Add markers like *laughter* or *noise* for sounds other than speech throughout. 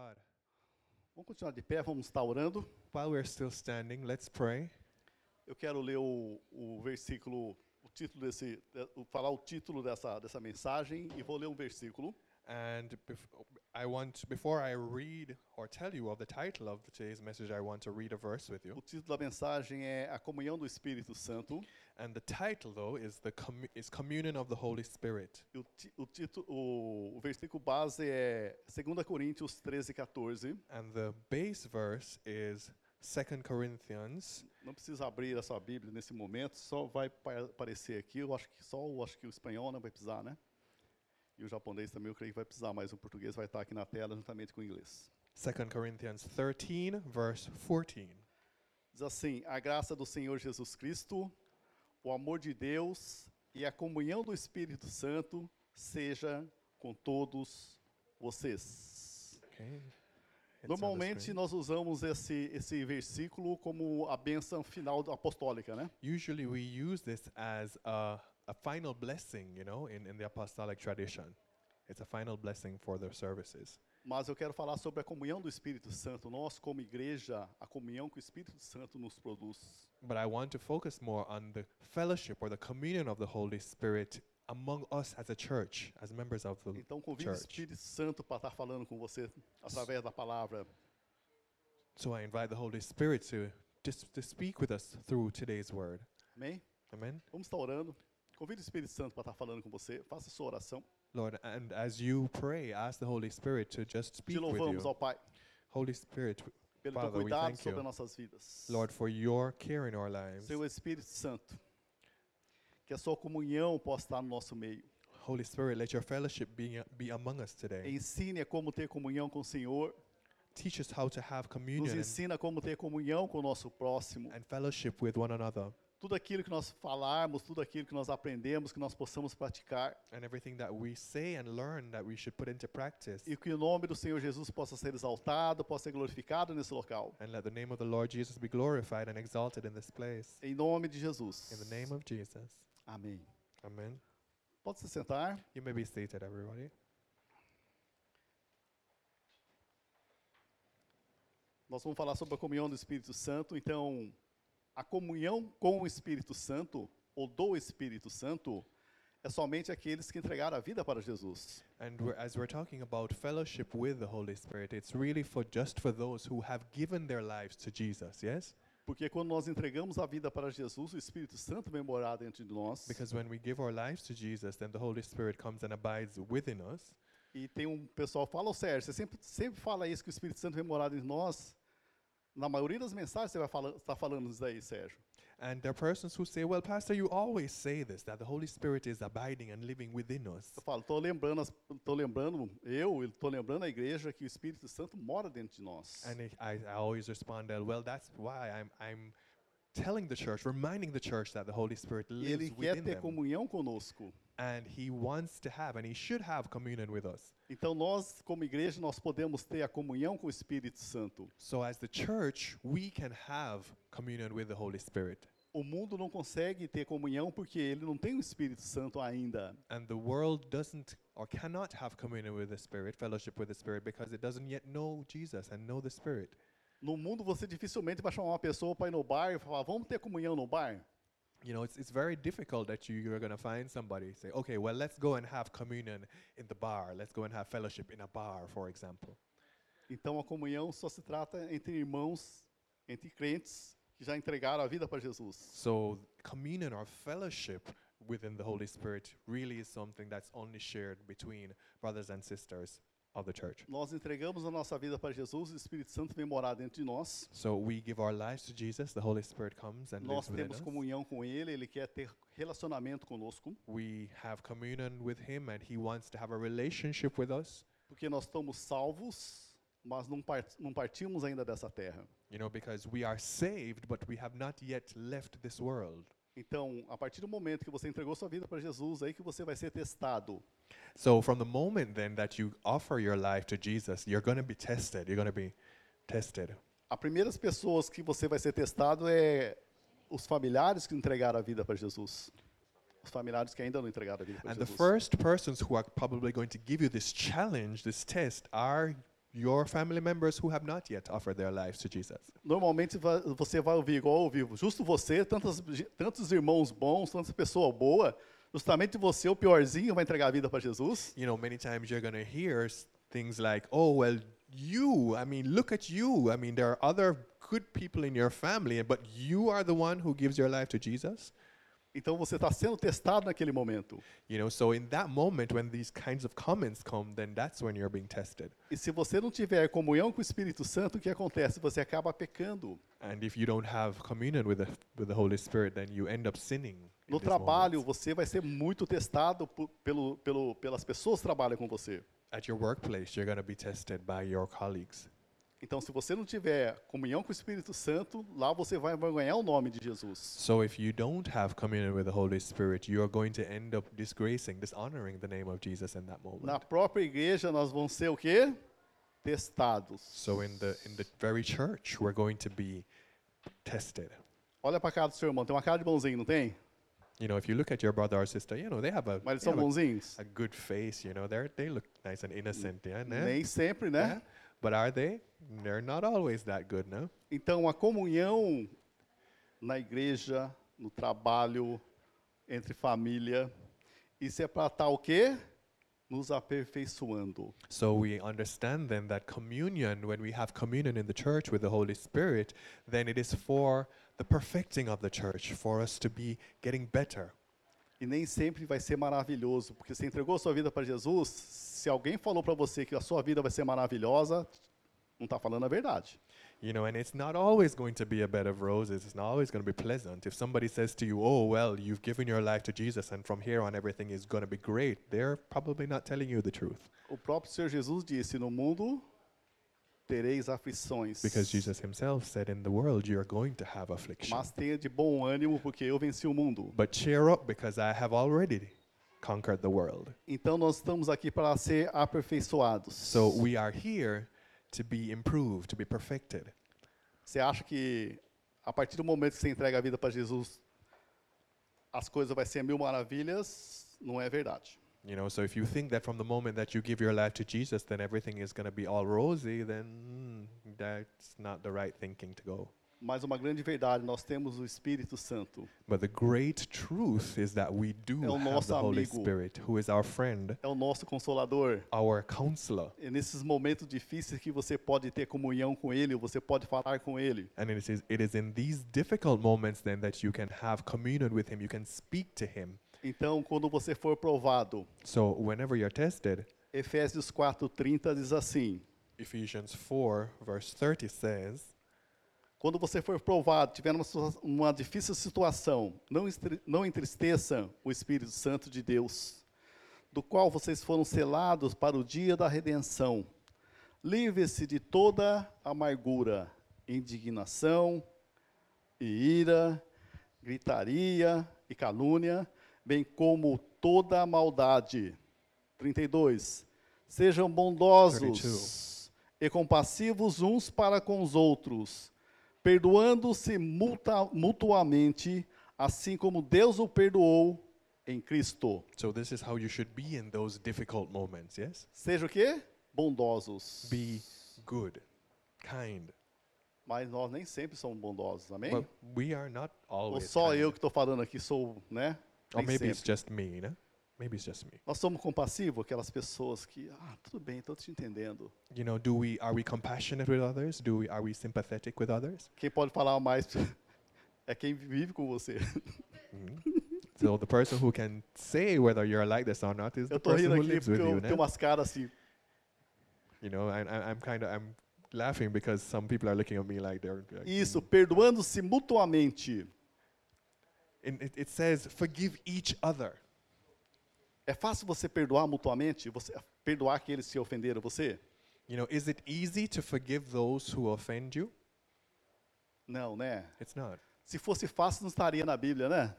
God. Vamos continuar de pé, vamos estar orando. While we're still standing, let's pray. Eu quero ler o, o versículo, o título desse, falar o título dessa, dessa mensagem e vou ler um versículo. And bef- I want, before I read or tell you of the title of today's message, I want to read a verse with O you. título da mensagem é A Comunhão do Espírito Santo. And the title, though, is the commu- is Communion of the Holy Spirit. E o, ti- o, título, o, o versículo base é 2 Coríntios 13, 14. And the base verse is 2 Corinthians. Não precisa abrir a sua Bíblia nesse momento, só vai pa- aparecer aqui. Eu acho que só o, acho que o espanhol não vai precisar, né? E o japonês também eu creio que vai precisar, mas o português vai estar aqui na tela juntamente com o inglês. 2 Corinthians 13, verse 14. Diz assim: A graça do Senhor Jesus Cristo, o amor de Deus e a comunhão do Espírito Santo seja com todos vocês. Okay. Normalmente nós usamos esse, esse versículo como a bênção final apostólica, né? Usually we use this as a, a final blessing, you know, in, in the apostolic tradition. It's a final blessing for the services. Mas eu quero falar sobre a comunhão do Espírito Santo. Nós, como igreja, a comunhão que o Espírito Santo nos produz. But I want to focus more on the fellowship or the communion of the Holy Spirit among us as a church, as members of the Então convido o. Espírito Santo para estar falando com você através da palavra. So I invite the Holy Spirit to to speak with us through today's word. Amém? Amen. Vamos estar orando. Convido o Espírito Santo para estar falando com você. Faça a sua oração. Lord, and as you pray, ask the Holy Spirit to just Te speak with louvamos, ó you. Pai, Holy Spirit, pelo teu Father, we cuidado thank sobre you. nossas vidas. Lord, for your care in our lives. Seu Espírito Santo, que a sua comunhão possa estar no nosso meio. Holy Spirit, let your fellowship be, be among us today. Ensine como ter comunhão com o Senhor. Teach us how to have Nos communion and, ensina como ter comunhão com o nosso próximo. and fellowship with one another. Tudo aquilo que nós falarmos, tudo aquilo que nós aprendemos, que nós possamos praticar. And everything that we say and learn that we should put into practice. E que o nome do Senhor Jesus possa ser exaltado, possa ser glorificado nesse local. And let the name of the Lord Jesus be glorified and exalted in this place. Em nome de Jesus. In the name of Jesus. Amém. Amen. Pode se sentar. You may be seated, everybody. Nós vamos falar sobre a comunhão do Espírito Santo. Então, a comunhão com o Espírito Santo, ou do Espírito Santo, é somente aqueles que entregaram a vida para Jesus. And we're, as we're talking about fellowship with the Holy Spirit, it's really for just for those who have given their lives to Jesus, yes? Porque quando nós entregamos a vida para Jesus, o Espírito Santo vem morar dentro de nós. Because when we give our lives to Jesus, then the Holy Spirit comes and abides within us. E tem um pessoal fala, ô Sérgio, você sempre, sempre fala isso, que o Espírito Santo vem morar de nós. Na maioria das mensagens você vai falar, está falando isso daí, Sérgio. And there are persons who say, well, Pastor, you always say this, that the Holy Spirit is abiding and living within us. Eu falo, estou lembrando, as- tô lembrando, eu estou lembrando a igreja que o Espírito Santo mora dentro de nós. And I, I I always respond, that, well, that's why I'm, I'm telling the church, reminding the church that the Holy Spirit E lives ele quer within ter them. comunhão conosco. And He wants to have, and He should have communion with us. Então nós, como igreja, nós podemos ter a comunhão com o Espírito Santo. So as the church, we can have communion with the Holy Spirit. O mundo não consegue ter comunhão porque ele não tem o Espírito Santo ainda. And the world doesn't or cannot have communion with the Spirit, fellowship with the Spirit, because it doesn't yet know Jesus and know the Spirit. No mundo você dificilmente vai chamar uma pessoa para ir no bar e falar, vamos ter comunhão no bar? You know, it's, it's very difficult that you, you're going to find somebody say, okay, well, let's go and have communion in the bar. Let's go and have fellowship in a bar, for example. Então a comunhão só se trata entre irmãos, entre crentes que já entregaram a vida para Jesus. So, communion or fellowship within the Holy Spirit really is something that's only shared between brothers and sisters of the church. Nós entregamos a nossa vida para Jesus, o Espírito Santo vem morar dentro de nós. So, we give our lives to Jesus, the Holy Spirit comes and Nós lives within temos us. comunhão com Ele, Ele quer ter relacionamento conosco, We have communion with Him, and He wants to have a relationship with us. porque nós estamos salvos, mas não, part, não partimos ainda dessa terra. You know, because we are saved, but we have not yet left this world. Então, a partir do momento que você entregou sua vida para Jesus, aí que você vai ser testado. So, from the moment then that you offer your life to Jesus, you're going to be tested. You're going to be tested. As primeiras pessoas que você vai ser testado é os familiares que entregaram a vida para Jesus. Os familiares que ainda não entregaram a vida para And the Jesus. first persons who are probably going to give you this challenge, this test, are your family members who have not yet offered their lives to Jesus. Normalmente va- você vai ouvir igual ouvir, justo você, tantos, tantos irmãos bons, tantas pessoas boas, justamente você, o piorzinho, vai entregar a vida para Jesus. You know, many times you're going to hear things like, oh, well, you, I mean, look at you. I mean, there are other good people in your family, but you are the one who gives your life to Jesus. Então você está sendo testado naquele momento. You know, so in that moment when these kinds of comments come, then that's when you're being tested. E se você não tiver comunhão com o Espírito Santo, o que acontece? Você acaba pecando. And if you don't have communion with the, with the Holy Spirit, then you end up sinning. in No trabalho, você vai ser muito testado pelo, pelo, pelas pessoas que trabalham com você. At your workplace, you're going to be tested by your colleagues. Então, se você não tiver comunhão com o Espírito Santo, lá você vai ganhar o nome de Jesus. So if you don't have communion with the Holy Spirit, you are going to end up disgracing, dishonoring the name of Jesus in that moment. Na própria igreja, nós vamos ser o quê? Testados. So in the in the very church, we're going to be tested. Olha para cara do seu irmão, tem uma cara de bonzinho, não tem? You know, if you look at your brother or sister, you know they have a, Mas eles são have a, bonzinhos? a good face. You know, they they look nice and innocent, yeah, né? Nem sempre, Yeah? But are they? They're not always that good, no. Então, a comunhão na igreja, no trabalho, entre família, isso é para estar o quê? Nos aperfeiçoando. So we understand then that communion, when we have communion in the church with the Holy Spirit, then it is for the perfecting of the church, for us to be getting better. E nem sempre vai ser maravilhoso, porque você entregou sua vida para Jesus, se alguém falou para você que a sua vida vai ser maravilhosa, não está falando a verdade. You know, and it's not always going to be a bed of roses. It's not always going to be pleasant. If somebody says to you, "Oh, well, you've given your life to Jesus, and from here on everything is going to be great," they're probably not telling you the truth, O próprio Senhor Jesus disse: No mundo tereis aflições. because Jesus Himself said, "In the world you are going to have affliction, Mas tenha de bom ânimo, porque eu venci o mundo. but cheer up, because I have already conquered the world." Então nós estamos aqui para ser aperfeiçoados. So we are here to be improved, to be perfected. Você acha que a partir do momento que você entrega a vida para Jesus, as coisas vai ser mil maravilhas? Não é verdade. You know, so if you think that from the moment that you give your life to Jesus, then everything is going to be all rosy, then mm, that's not the right thinking to go. Mas uma grande verdade, nós temos o Espírito Santo. But the great truth is that we do É o have the Holy amigo. Spirit, who is our friend, É o nosso consolador. our counselor. E nesses momentos difíceis que você pode ter comunhão com Ele, você pode falar com Ele. And it is, it is in these difficult moments then that you can have communion with Him, you can speak to Him. Então, quando você for provado, So whenever you're tested, Efésios 4:30 diz assim: Ephesians 4, verse 30 says, Quando você for provado, tiver uma, uma difícil situação, não, não entristeça o Espírito Santo de Deus, do qual vocês foram selados para o dia da redenção. Livre-se de toda amargura, indignação e ira, gritaria e calúnia, bem como toda maldade. 32. Sejam bondosos e compassivos uns para com os outros, perdoando-se mutuamente, assim como Deus o perdoou em Cristo. So this is how you should be in those difficult moments, yes? Seja o quê? Bondosos. Be good, kind. Mas nós nem sempre somos bondosos, amém? But we are not Ou always só kind. eu que estou falando aqui sou, né? Or Nem maybe it's sempre. just me, no? Maybe it's just me. Nós somos compassivos, aquelas pessoas que, ah, tudo bem, estou te entendendo. You know, do we are we compassionate with others? Do we are we sympathetic with others? Quem pode falar mais *laughs* é quem vive com você. Mhm. so the person who can say whether you're like this or not is the person who lives with you. eu no? umas caras assim, You know, and I, I'm kind of I'm laughing because some people are looking at me like they're. Like, isso, perdoando-se mutuamente. And it, it says, forgive each other. É fácil você perdoar mutuamente? Você perdoar aqueles que ofenderam você? You know, is it easy to forgive those who offend you? Não, né? It's not. Se fosse fácil, não estaria na Bíblia, né?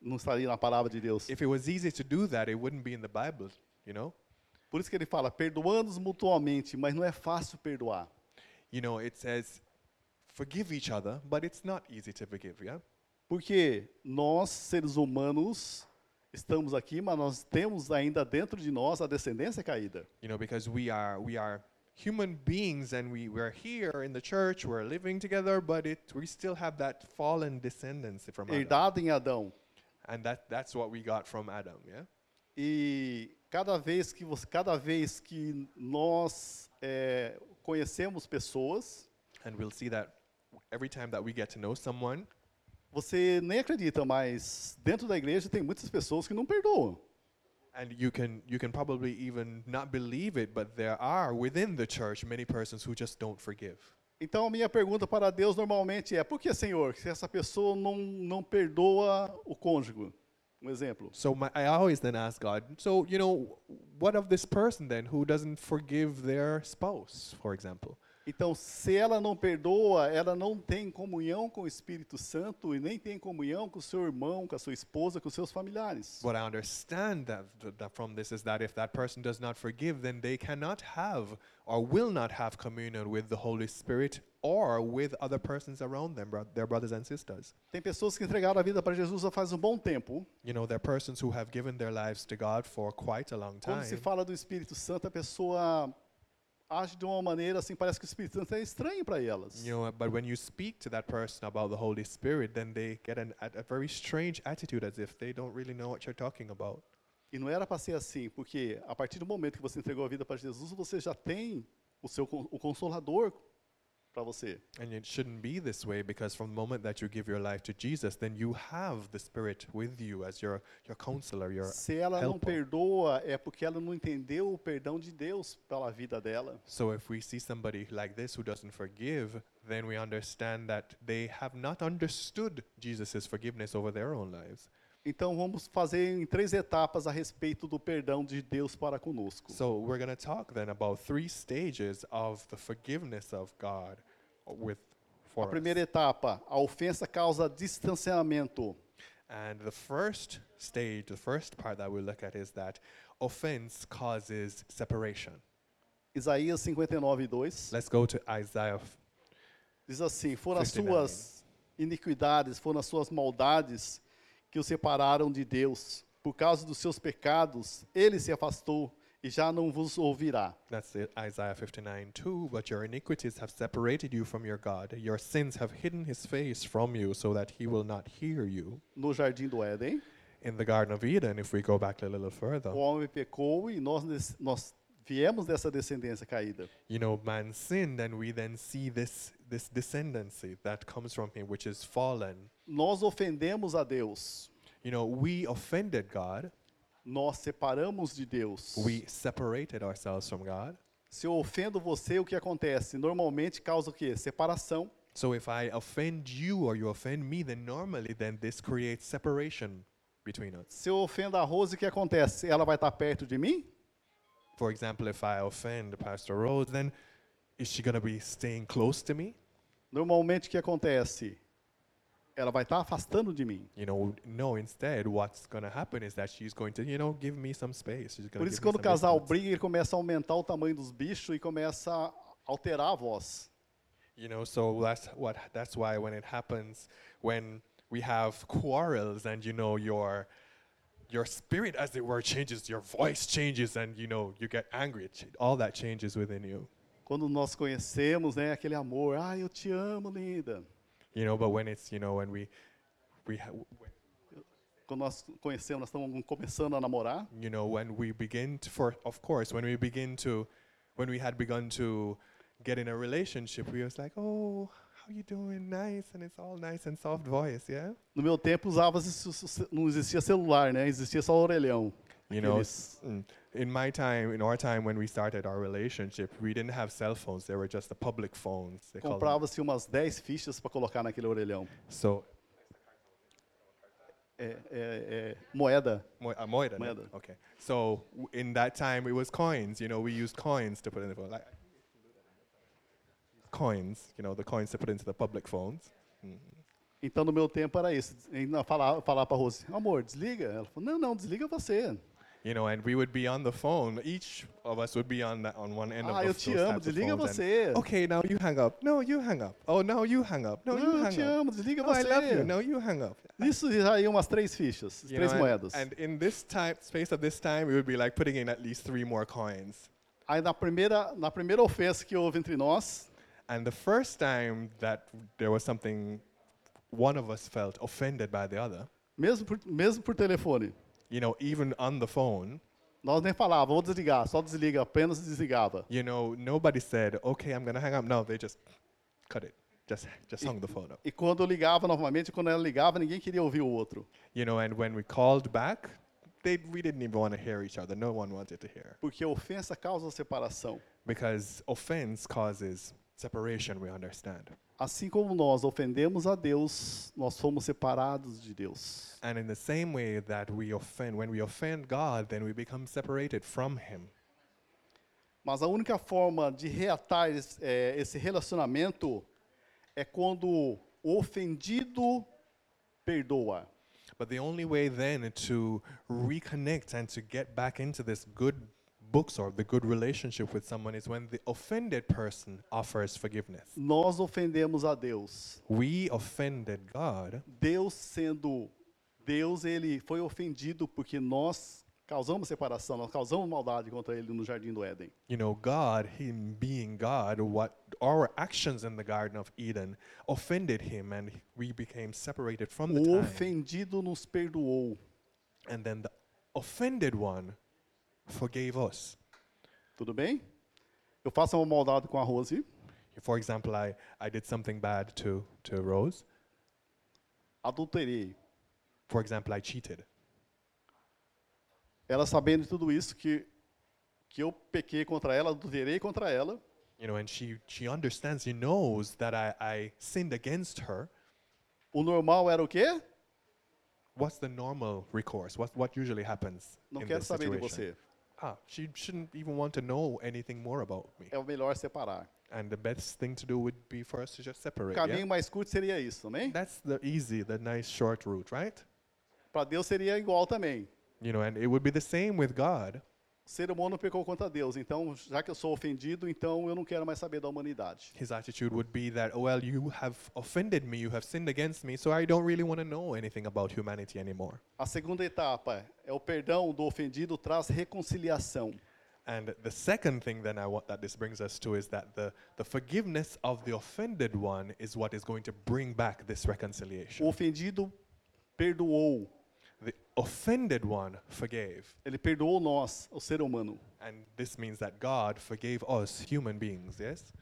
Não estaria na palavra de Deus. If it was easy to do that, it wouldn't be in the Bible, you know? Por isso que ele fala, perdoando-os mutuamente, mas não é fácil perdoar. You know, it says, forgive each other, but it's not easy to forgive, yeah? Porque nós, seres humanos, estamos aqui, mas nós temos ainda dentro de nós a descendência caída. You know, because we are we are human beings and we we're here in the church, we're living together, but it we still have that fallen descendants from Adam. herdada em Adão. And that that's what we got from Adam, yeah? E cada vez que você, cada vez que nós é, conhecemos pessoas, And we'll see that every time that we get to know someone, você nem acredita, mas dentro da igreja tem muitas pessoas que não perdoam. and you can you can probably even not believe it, but there are within the church many persons who just don't forgive. Então a minha pergunta para Deus normalmente é: por que, Senhor, se essa pessoa não, não perdoa o cônjuge? Um exemplo. So my, I always then ask God, so you know, what of this person then who doesn't forgive their spouse, for example? Então, se ela não perdoa, ela não tem comunhão com o Espírito Santo e nem tem comunhão com o seu irmão, com a sua esposa, com os seus familiares. What I understand that, th- that from this is that if that person does not forgive, then they cannot have or will not have communion with the Holy Spirit or with other persons around them, their brothers and sisters. Tem pessoas que entregaram a vida para Jesus já faz um bom tempo. You know, they're persons who have given their lives to God for quite a long Quando se time. fala do Espírito Santo, a pessoa age de uma maneira assim, parece que o Espírito Santo é estranho para elas. You know, but when you speak to that person about the Holy Spirit, then they get an, a, very strange attitude as if they don't really know what you're talking about. E não era para ser assim, porque a partir do momento que você entregou a vida para Jesus, você já tem o seu o consolador para você. And it shouldn't be this way because from the moment that you give your life to Jesus, then you have the Spirit with you as your, your counselor, your Se ela não helper. perdoa, é porque ela não entendeu o perdão de Deus pela vida dela. So if we see somebody like this who doesn't forgive, then we understand that they have not understood Jesus' forgiveness over their own lives. Então vamos fazer em três etapas a respeito do perdão de Deus para conosco. So we're going to talk then about three stages of the forgiveness of God with A for us. primeira etapa, a ofensa causa distanciamento. And the first stage, the first part that we look at is that offense causes separation. Isaías 59, 2 Let's go to Isaiah. diz assim: Foram as 59. suas iniquidades, foram as suas maldades que o separaram de Deus. Por causa dos seus pecados, ele se afastou e já não vos ouvirá. That's it, Isaiah 59 2. But your iniquities have separated you from your God. Your sins have hidden his face from you so that he will not hear you. No jardim do Éden, In the Garden of Eden, if we go back a little further, o homem pecou e nós, nós viemos dessa descendência caída. you know, man sinned, and we then see this, this descendancy that comes from him, which is fallen. Nós ofendemos a Deus. You know, we offended God. Nós separamos de Deus. We separated ourselves from God. Se eu ofendo você, o que acontece? Normalmente causa o quê? Separação. So if I offend you or you offend me, then normally then this creates separation between us. Se eu ofendo a Rose, o que acontece? Ela vai estar perto de mim? For example, if I offend Pastor Rose, then is she going to be staying close to me? Normalmente o que acontece? Ela vai estar afastando de mim. You know, no, instead, what's going to happen is that she's going to, you know, give me some space. She's Por isso quando o casal distance. briga, ele começa a aumentar o tamanho dos bichos e começa a alterar a voz. You know, so that's what that's why when it happens when we have quarrels and you know your your spirit as it were changes, your voice changes and you know you get angry. All that changes within you. Quando nós conhecemos, né, aquele amor, ah, eu te amo, linda. You know, but when it's, you know, when we we Quando nós conhecemos, nós estamos começando a namorar, you know, when we begin to, for of course, when we begin to when we had begun to get in a relationship, we was like, "Oh, how you doing? Nice." And it's all nice and soft voice, yeah? no meu tempo usava, não existia celular, né? Existia só orelhão. You know, mm, in my time, in our time when we started our relationship, we didn't have cell phones. They were just the public phones. They call. Comprava-se umas 10 fichas para colocar naquele orelhão. So, É, é, é, moeda. mo- uh, moeda, no? Moeda. Okay. So in that time, it was coins. You know, we used coins to put in the phone. Like coins, you know, the coins to put into the public phones. Mm. Então, no meu tempo era isso. Falar, falar para Rose, amor, desliga. Ela falou, não, não, desliga você. You know, and we would be on the phone. Each of us would be on that on one end Ah, of eu those te amo, types of desliga phones and, você. Okay, now you hang up. No, you hang up. Oh, now you hang up. No, Não, you eu hang te up. amo, desliga Oh, I love you. você. No, you hang up. Isso já aí umas três fichas, You três know, and- moedas. And, in this time, space of this time, it would be like putting in at least three more coins. Aí na primeira, na primeira ofensa que houve entre nós, And the first time that there was something, one of us felt offended by the other, mesmo por, mesmo por telefone, you know, even on the phone, nós nem falava, vou desligar, só desliga, apenas desligava. you know, nobody said, okay, I'm going to hang up. No, they just cut it. Just, just hung the phone up. E quando ligava novamente, quando ela ligava, ninguém queria ouvir o outro. You know, and when we called back, they, we didn't even want to hear each other. No one wanted to hear. Porque ofensa causa separação. Because offense causes separation, we understand. Assim como nós ofendemos a Deus, nós fomos separados de Deus. And in the same way that we offend, when we offend God, then we become separated from Him. Mas a única forma de reatar eh, esse relacionamento é quando o ofendido perdoa. But the only way then to reconnect and to get back into this good books or the good relationship with someone is when the offended person offers forgiveness. Nós ofendemos a Deus. We offended God, Deus sendo Deus, ele foi ofendido porque nós causamos separação, nós causamos maldade contra ele no jardim do Éden. you know, God, Him being God, what our actions in the Garden of Eden offended Him and we became separated from the O time. ofendido nos perdoou. And then the offended one forgave us. Tudo bem? Eu faço uma maldade com a Rose, For example, I, I did something bad to, to Rose. adulterei. For example, I cheated. Ela sabendo de tudo isso que que eu pequei contra ela, adulterei contra ela, You know, and she, she understands, she knows that I, I sinned against her. o normal era o quê? What's the normal recourse? What, what usually happens Não in quero this saber de situation? você. Ah, she shouldn't even want to know anything more about me. É o melhor separar. And the best thing to do would be for us to just O separate. caminho Yeah? mais curto seria isso? That's the easy, the nice short route, right? Para Deus seria igual também. You know, and it would be the same with God. Ser humano pecou contra Deus, então, já que eu sou ofendido, então eu não quero mais saber da humanidade. His attitude would be that, oh, well, you have offended me, you have sinned against me, so I don't really want to know anything about humanity anymore. A segunda etapa é o perdão do ofendido traz reconciliação. And the second thing then I want that this brings us to is that the, the forgiveness of the offended one is what is going to bring back this reconciliation. O ofendido perdoou. Offended one forgave. Ele perdoou nós, o ser humano. And this means that God forgave us, human beings, yes?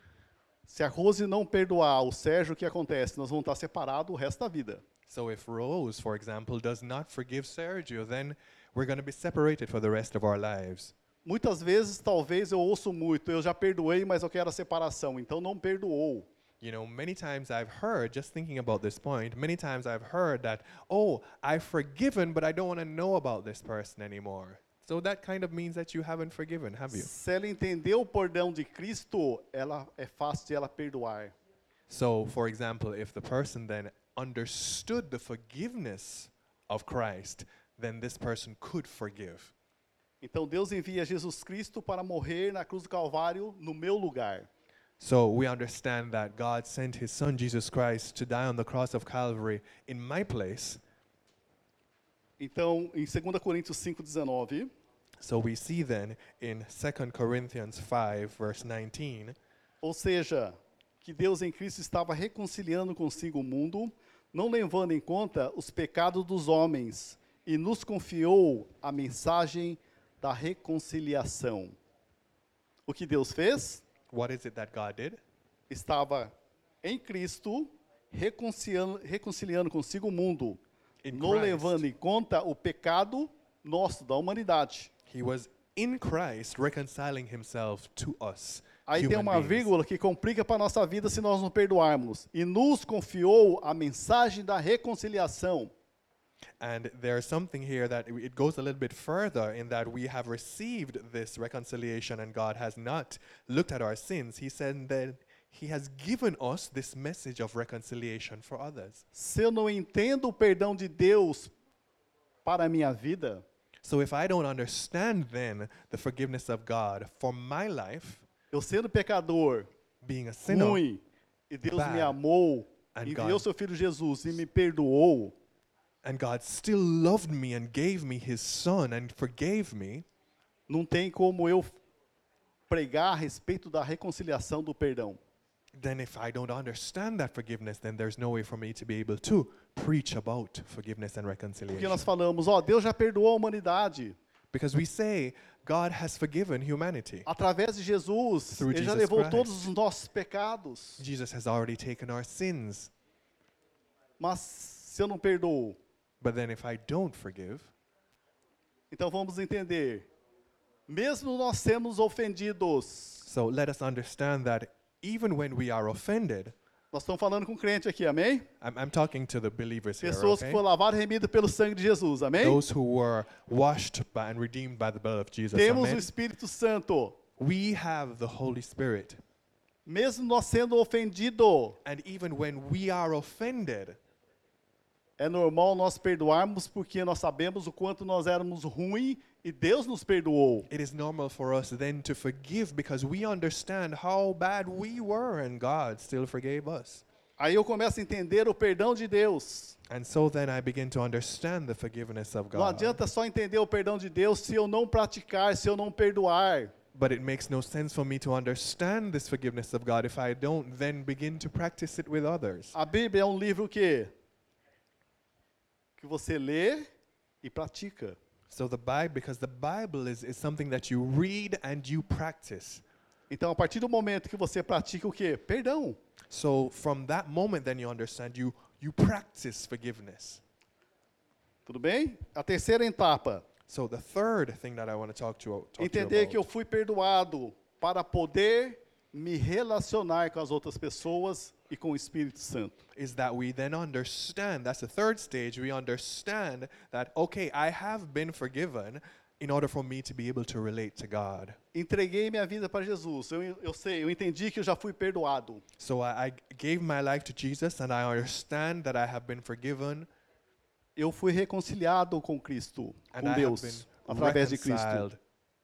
Se a Rose não perdoar o Sérgio, o que acontece? Nós vamos estar separados o resto da vida. So if Rose, for example, does not forgive Sergio, then we're going to be separated for the rest of our lives. Muitas vezes, talvez eu ouço muito, eu já perdoei, mas eu quero a separação. Então não perdoou. You know, many times I've heard, just thinking about this point, many times I've heard that, oh, I've forgiven, but I don't want to know about this person anymore. So that kind of means that you haven't forgiven, have you? Se ela entendeu o perdão de Cristo, ela é fácil de ela perdoar. So, for example, if the person then understood the forgiveness of Christ, then this person could forgive. Então Deus envia Jesus Cristo para morrer na cruz do Calvário no meu lugar. So we understand that God sent his son Jesus Christ to die on the cross of Calvary in my place. Então, em 2 Coríntios 5:19, So we see then in 2 Corinthians 5 verse 19 ou seja, que Deus em Cristo estava reconciliando consigo o mundo, não levando em conta os pecados dos homens, e nos confiou a mensagem da reconciliação. O que Deus fez? What is it that God did? Estava em Cristo reconciliando, reconciliando consigo o mundo, In não Christ. levando em conta o pecado nosso, da humanidade. He was in Christ reconciling himself to us. Aí tem uma beings. vírgula que complica para a nossa vida se nós não perdoarmos. E nos confiou a mensagem da reconciliação. And there's something here that it goes a little bit further in that we have received this reconciliation and God has not looked at our sins. He said that He has given us this message of reconciliation for others. Se eu não entendo o perdão de Deus para a minha vida, So if I don't understand then the forgiveness of God for my life, eu sendo pecador, being a sinner, ruim, e Deus me amou, and enviou God- seu filho Jesus e me perdoou, and God still loved me and gave me his son and forgave me, não tem como eu pregar a respeito da reconciliação do perdão. then if I don't understand that forgiveness, then there's no way for me to be able to preach about forgiveness and Porque reconciliation. nós falamos, ó, Deus já perdoou a humanidade. Because we say God has forgiven humanity. Através de Jesus, Through Ele já Jesus levou Christ. todos os nossos pecados. Jesus has already taken our sins. Mas se eu não perdoo, But then if I don't forgive, então vamos entender. Mesmo nós sermos ofendidos, so let us understand that even when we are offended, nós estamos falando com crente aqui, amém? I'm, I'm talking to the believers here, Pessoas okay? que foram lavadas e remidas pelo sangue de Jesus, amém? Those who were washed by and redeemed by the blood of Jesus. Temos o amen? Espírito Santo. We have the Holy Spirit. Mesmo nós sendo ofendidos, And even when we are offended, é normal nós perdoarmos porque nós sabemos o quanto nós éramos ruins e Deus nos perdoou. it is normal for us then to forgive because we understand how bad we were and God still forgave us. Aí eu começo a entender o perdão de Deus. And so then I begin to understand the forgiveness of Não God. adianta só entender o perdão de Deus se eu não praticar, se eu não perdoar. But it makes no sense for me to understand this forgiveness of God if I don't then begin to practice it with others. A Bíblia é um livro que que você lê e pratica. So the Bible, because the Bible is, is something that you read and you practice. Então, a partir do momento que você pratica o quê? Perdão. So from that moment, then you understand you you practice forgiveness. Tudo bem? A terceira etapa, So the third thing that I want to talk to, talk entender que eu fui perdoado para poder me relacionar com as outras pessoas e com o Espírito Santo. is that we then understand. That's the third stage. We understand that okay, I have been forgiven in order for me to be able to relate to God. Entreguei minha vida para Jesus. Eu, eu sei, eu entendi que eu já fui perdoado. So I, I gave my life to Jesus, and I understand that I have been forgiven, Eu fui reconciliado com Cristo, and com I Deus, através de Cristo.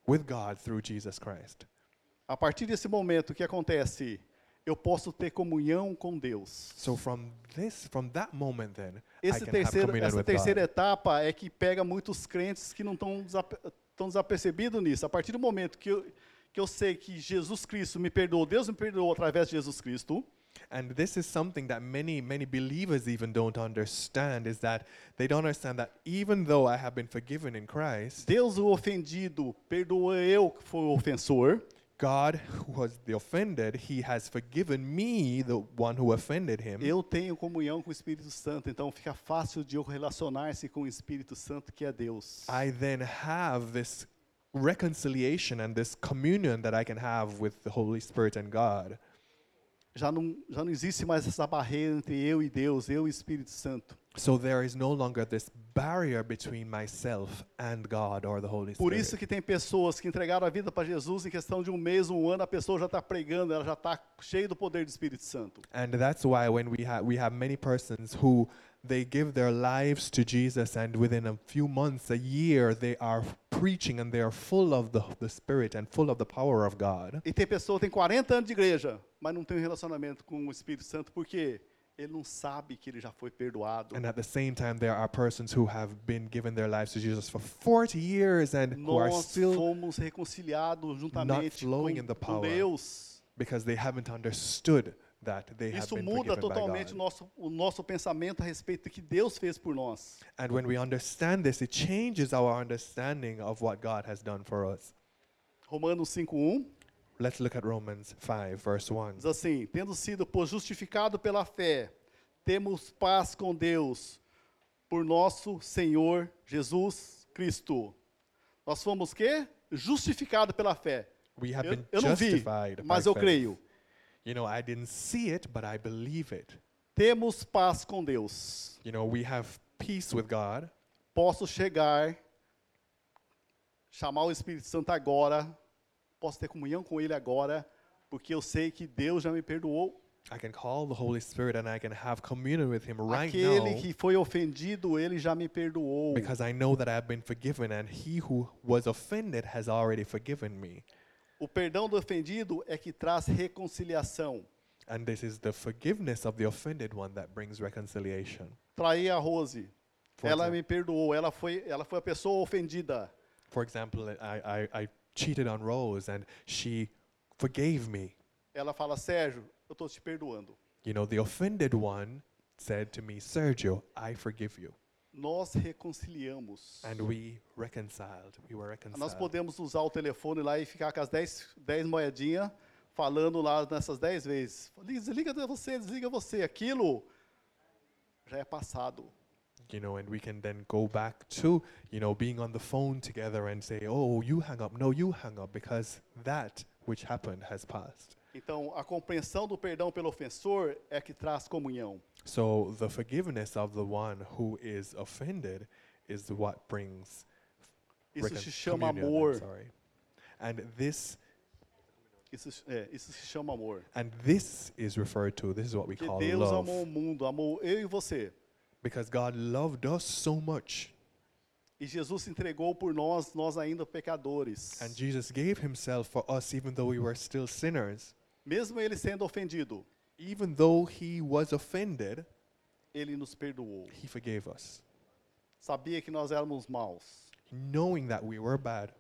with God through Jesus Christ. A partir desse momento, o que acontece? Eu posso ter comunhão com Deus. So from this, from that moment, then I Esse can have terceiro, essa terceira God. etapa é que pega muitos crentes que não estão estão desapercebidos nisso. A partir do momento que eu, que eu sei que Jesus Cristo me perdoou, Deus me perdoou através de Jesus Cristo, And this is something that many, many believers even don't understand is that they don't understand that even though I have been forgiven in Christ, Deus o ofendido perdoa eu que fui o ofensor, God, who was the offended, He has forgiven me, the one who offended Him. eu tenho comunhão com o Espírito Santo, então fica fácil de eu relacionar-se com o Espírito Santo que é Deus. I then have this reconciliation and this communion that I can have with the Holy Spirit and God. Já não, já não existe mais essa barreira entre eu e Deus, eu e o Espírito Santo. So there is no longer this barrier between myself and God or the Holy Spirit. Por isso que tem pessoas que entregaram a vida para Jesus em questão de um mês, um ano, a pessoa já está pregando, ela já está cheia do poder do Espírito Santo. And that's why when we have we have many persons who they give their lives to Jesus and within a few months, a year, they are preaching and they are full of the, the Spirit and full of the power of God. E tem pessoa tem 40 anos de igreja, mas não tem um relacionamento com o Espírito Santo porque ele não sabe que ele já foi perdoado. And at the same time, there are persons who have been given their lives to Jesus for 40 years and who are Nós still fomos reconciliados juntamente flowing com, in the com. Deus. because they haven't understood that they have Isso been muda totalmente o nosso, o nosso pensamento a respeito do que Deus fez por nós. And when we understand this, it changes our understanding of what God has done for us. Romanos 5:1 Let's look at Romans 5, verse 1. diz assim: Tendo sido pois, justificado pela fé, temos paz com Deus por nosso Senhor Jesus Cristo. Nós fomos quê? Justificado pela fé. We have Eu, been eu não vi, mas eu faith. creio. You know, I didn't see it, but I believe it. Temos paz com Deus. You know, we have peace with God. Posso chegar, chamar o Espírito Santo agora, posso ter comunhão com Ele agora, porque eu sei que Deus já me perdoou I can call the Holy Spirit and I can have communion with Him right Aquele now que foi ofendido, ele já me perdoou. because I know that I've been forgiven and He who was offended has already forgiven me. O perdão do ofendido é que traz reconciliação. And this is the forgiveness of the offended one that brings reconciliation. Traí a Rose. For, ela exam- me perdoou. Ela foi, ela foi a pessoa ofendida. for example, I, I, I cheated on Rose and she forgave me. Ela fala, Sérgio, eu estou te perdoando. You know, the offended one said to me, Sergio, I forgive you. Nós reconciliamos. And we reconciled. We were Nós reconciled. podemos usar o telefone lá e ficar com as 10, 10 moedinhas falando lá nessas 10 vezes. Desliga você, desliga você. Aquilo já é passado. You know, and we can then go back to, you know, being on the phone together and say, oh, you hang up. No, you hang up because that which happened has passed. Então, a compreensão do perdão pelo ofensor é que traz comunhão. So the forgiveness of the one who is offended is what brings Isso se chama amor. sorry. And this Isso, é, isso se chama amor. and this is referred to. This is what we Que call Deus love. amou o mundo, amou eu e você. Because God loved us so much. E Jesus se entregou por nós, nós ainda pecadores. And Jesus gave himself for us even though we were still sinners. Mesmo ele sendo ofendido, Even though he was offended, ele nos perdoou. he forgave us. Sabia que nós éramos maus, Knowing that we were bad,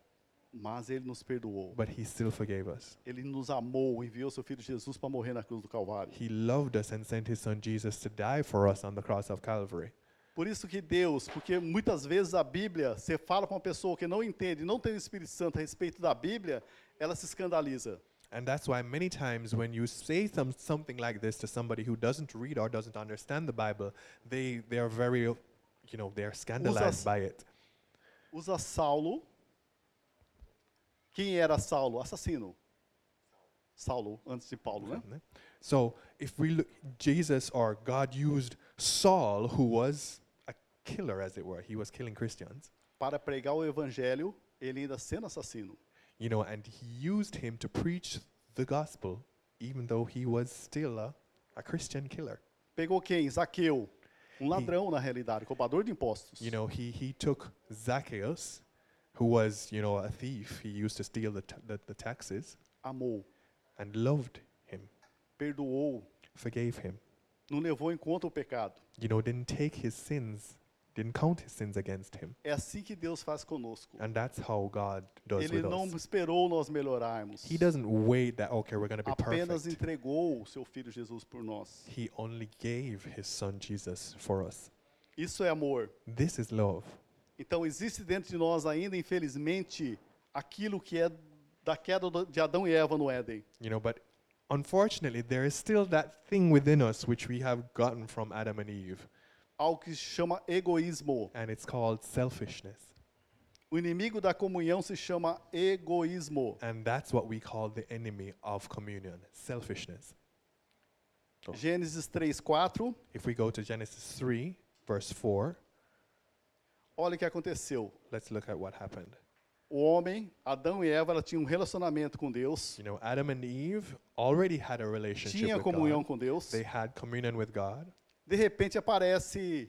mas ele nos perdoou. but he still forgave us. Ele nos amou, enviou seu filho Jesus para morrer na cruz do Calvário. He loved us and sent his son Jesus to die for us on the cross of Calvary. Por isso que Deus, porque muitas vezes a Bíblia, você fala para uma pessoa que não entende, não tem o Espírito Santo a respeito da Bíblia, ela se escandaliza. And that's why many times when you say some, something like this to somebody who doesn't read or doesn't understand the Bible, they, they are very, you know, they're scandalized Usas- by it. Usa Saulo. Quem era Saulo? Assassino. Saulo, antes de Paulo, né? né? So if we look, Jesus or God used Saul, who was a killer, as it were, he was killing Christians, Para pregar o evangelho, ele ainda sendo assassino. you know, and he used him to preach the gospel, even though he was still a, a Christian killer. Pegou quem? Zaqueu. Um ladrão, na realidade, cobrador de impostos. You know, he, he took Zacchaeus, who was, you know, a thief. He used to steal the, ta- the, the taxes Amou, and loved him, perdoou, forgave him. não levou em conta o pecado. You know, didn't take his sins, didn't count his sins against him. É assim que Deus faz conosco. And that's how God does Ele with não us. esperou nós melhorarmos. He doesn't wait that, okay, we're going to be Apenas perfect. entregou o seu filho Jesus por nós. He only gave his son Jesus for us. Isso é amor. This is love. Então existe dentro de nós ainda, infelizmente, aquilo que é da queda de Adão e Eva no Éden. You know, but unfortunately, there is still that thing within us which we have gotten from Adam and Eve, Algo que se chama egoísmo. and it's called selfishness. O inimigo da comunhão se chama egoísmo. And that's what we call the enemy of communion selfishness. Gênesis 3, 4. If we go to Genesis 3, verse 4, Olha o que aconteceu. let's look at what happened. O homem, Adão e Eva, ela tinham um relacionamento com Deus. You know, Adam and Eve already had a relationship Tinha with comunhão God. com Deus. They had communion with God. De repente aparece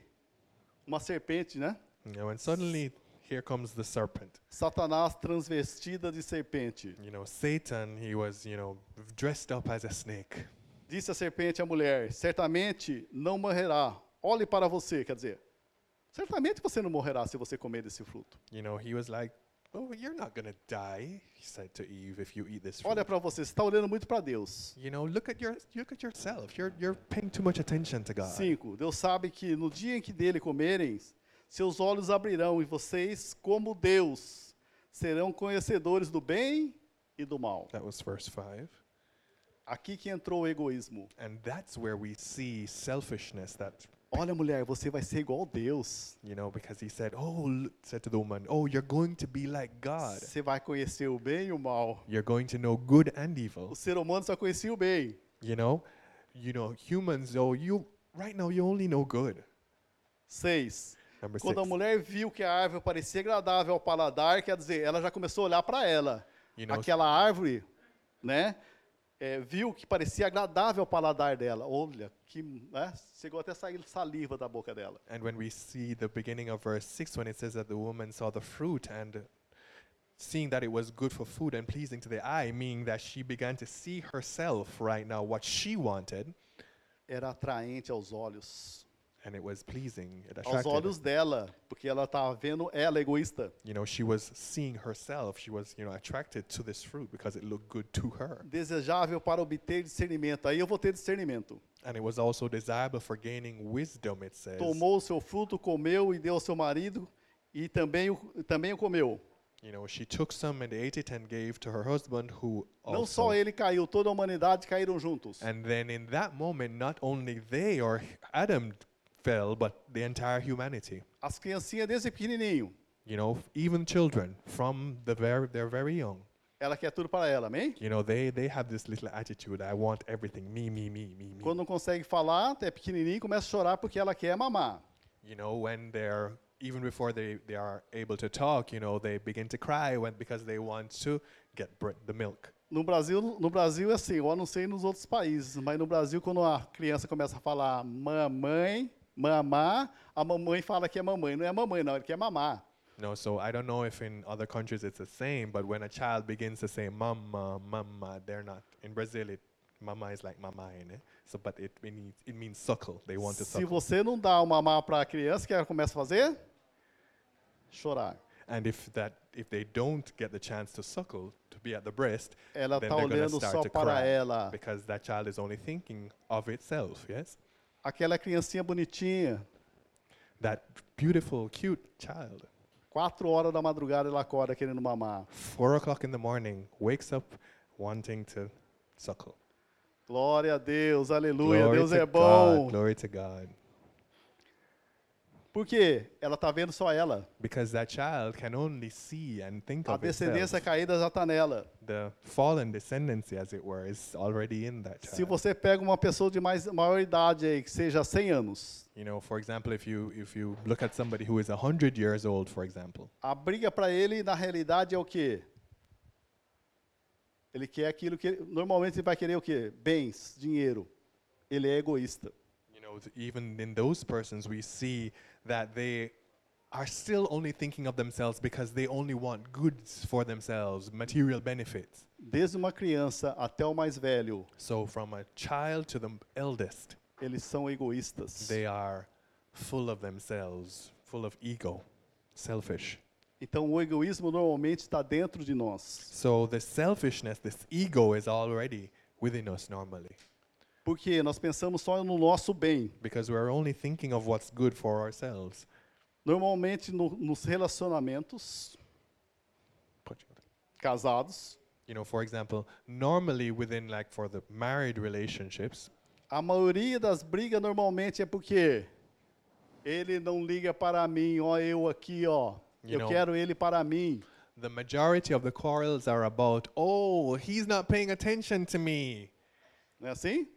uma serpente, né? You know, and suddenly here comes the serpent. Satanás transvestida de serpente. You know, Satan, he was, you know, dressed up as a snake. Disse a serpente à mulher: Certamente não morrerá. Olhe para você, quer dizer, certamente você não morrerá se você comer desse fruto. You know, he was like, Oh, you're not going to die, he said to Eve, if you eat this fruit. Olha para você, você está olhando muito para Deus. You know, look at your look at yourself. You're you're paying too much attention to God. Cinco, Deus sabe que no dia em que dele comerem, seus olhos abrirão e vocês, como Deus, serão conhecedores do bem e do mal. That was verse 5. Aqui que entrou o egoísmo. And that's where we see selfishness that Olha, mulher, você vai ser igual a Deus. you know, because he said, Oh, said to the woman, Oh, you're going to be like God. Você vai conhecer o bem e o mal. You're going to know good and evil. O ser humano só conhecia o bem. You know? You know, humans, oh, you right now you only know good. Seis. Number Quando a mulher viu que a árvore parecia agradável ao paladar, quer dizer, ela já começou a olhar para ela. You know, Aquela árvore, né? É, viu que parecia agradável ao paladar dela. Olha, que né, chegou até a sair saliva da boca dela. And when we see the beginning of verse 6, when it says that the woman saw the fruit and seeing that it was good for food and pleasing to the eye, meaning that she began to see herself right now, what she wanted, Era atraente aos olhos. And it was pleasing. It Aos olhos dela, porque ela estava vendo ela egoísta. You know, she was seeing herself. She was, you know, attracted to this fruit because it looked good to her. Desejável para obter discernimento. Aí eu vou ter discernimento. And it was also desirable for gaining wisdom, it says. Tomou o seu fruto, comeu e deu ao seu marido, e também o, também o comeu. You know, she took some and ate it and gave to her husband, who Não also. só ele caiu, toda a humanidade caíram juntos. And then in that moment, not only they or Adam fell, but the entire humanity. As criancinhas desde pequenininho, You know, even children from the very they're very young. ela quer tudo para ela, amém? You know, they they have this little attitude. I want everything. Me, me, me, me, me. Quando não consegue falar, é pequenininho, começa a chorar porque ela quer mamar. You know, when they're even before they, they are able to talk, you know, they begin to cry when because they want to get the milk. No Brasil, no Brasil é assim, eu não sei nos outros países, mas no Brasil quando a criança começa a falar mamãe, mamar, a mamãe fala que é mamãe, não é mamãe não, ele quer mamar. No, so I don't know if in other countries it's the same, but when a child begins to say mama, mama, they're not. In Brazil, it mama is like mama, né? So, but it means it means suckle. They want to Se suckle. você não dá o mamar para a criança, o que ela começa a fazer? Chorar. And if that if they don't get the chance to suckle to be at the breast, Ela then está they're gonna olhando start só to para cry ela. because that child is only thinking of itself. Yes, Aquela criancinha bonitinha, that beautiful, cute child. quatro horas da madrugada ela acorda querendo mamar. Four o'clock in the morning, wakes up wanting to suckle. Glória a Deus, aleluia, Deus é God. bom. Glory to God. Por quê? Ela está vendo só ela. Because that child can only see and think A of descendência itself. caída já está nela. The fallen descendancy, as it were, is already in that Se child. você pega uma pessoa de mais maior idade aí, que seja 100 anos, You know, for example, if you if you look at somebody who is hundred years old, for example, a briga para ele na realidade é o quê? Ele quer aquilo que ele, normalmente ele vai querer o quê? Bens, dinheiro. Ele é egoísta. Even in those persons, we see that they are still only thinking of themselves because they only want goods for themselves, material benefits. Desde uma criança até o mais velho, So, from a child to the eldest, eles são egoístas. they are full of themselves, full of ego, selfish. Então o egoísmo normalmente está dentro de nós. So, the selfishness, this ego, is already within us normally Porque nós pensamos só no nosso bem. because we're only thinking of what's good for ourselves. Normalmente no, nos relacionamentos casados, You know, for example, normally within like for the married relationships, a maioria das brigas normalmente é porque ele não liga para mim, ó eu aqui, ó. Eu know- quero ele para mim. the majority of the quarrels are about, oh, he's not paying attention to me. Não é assim?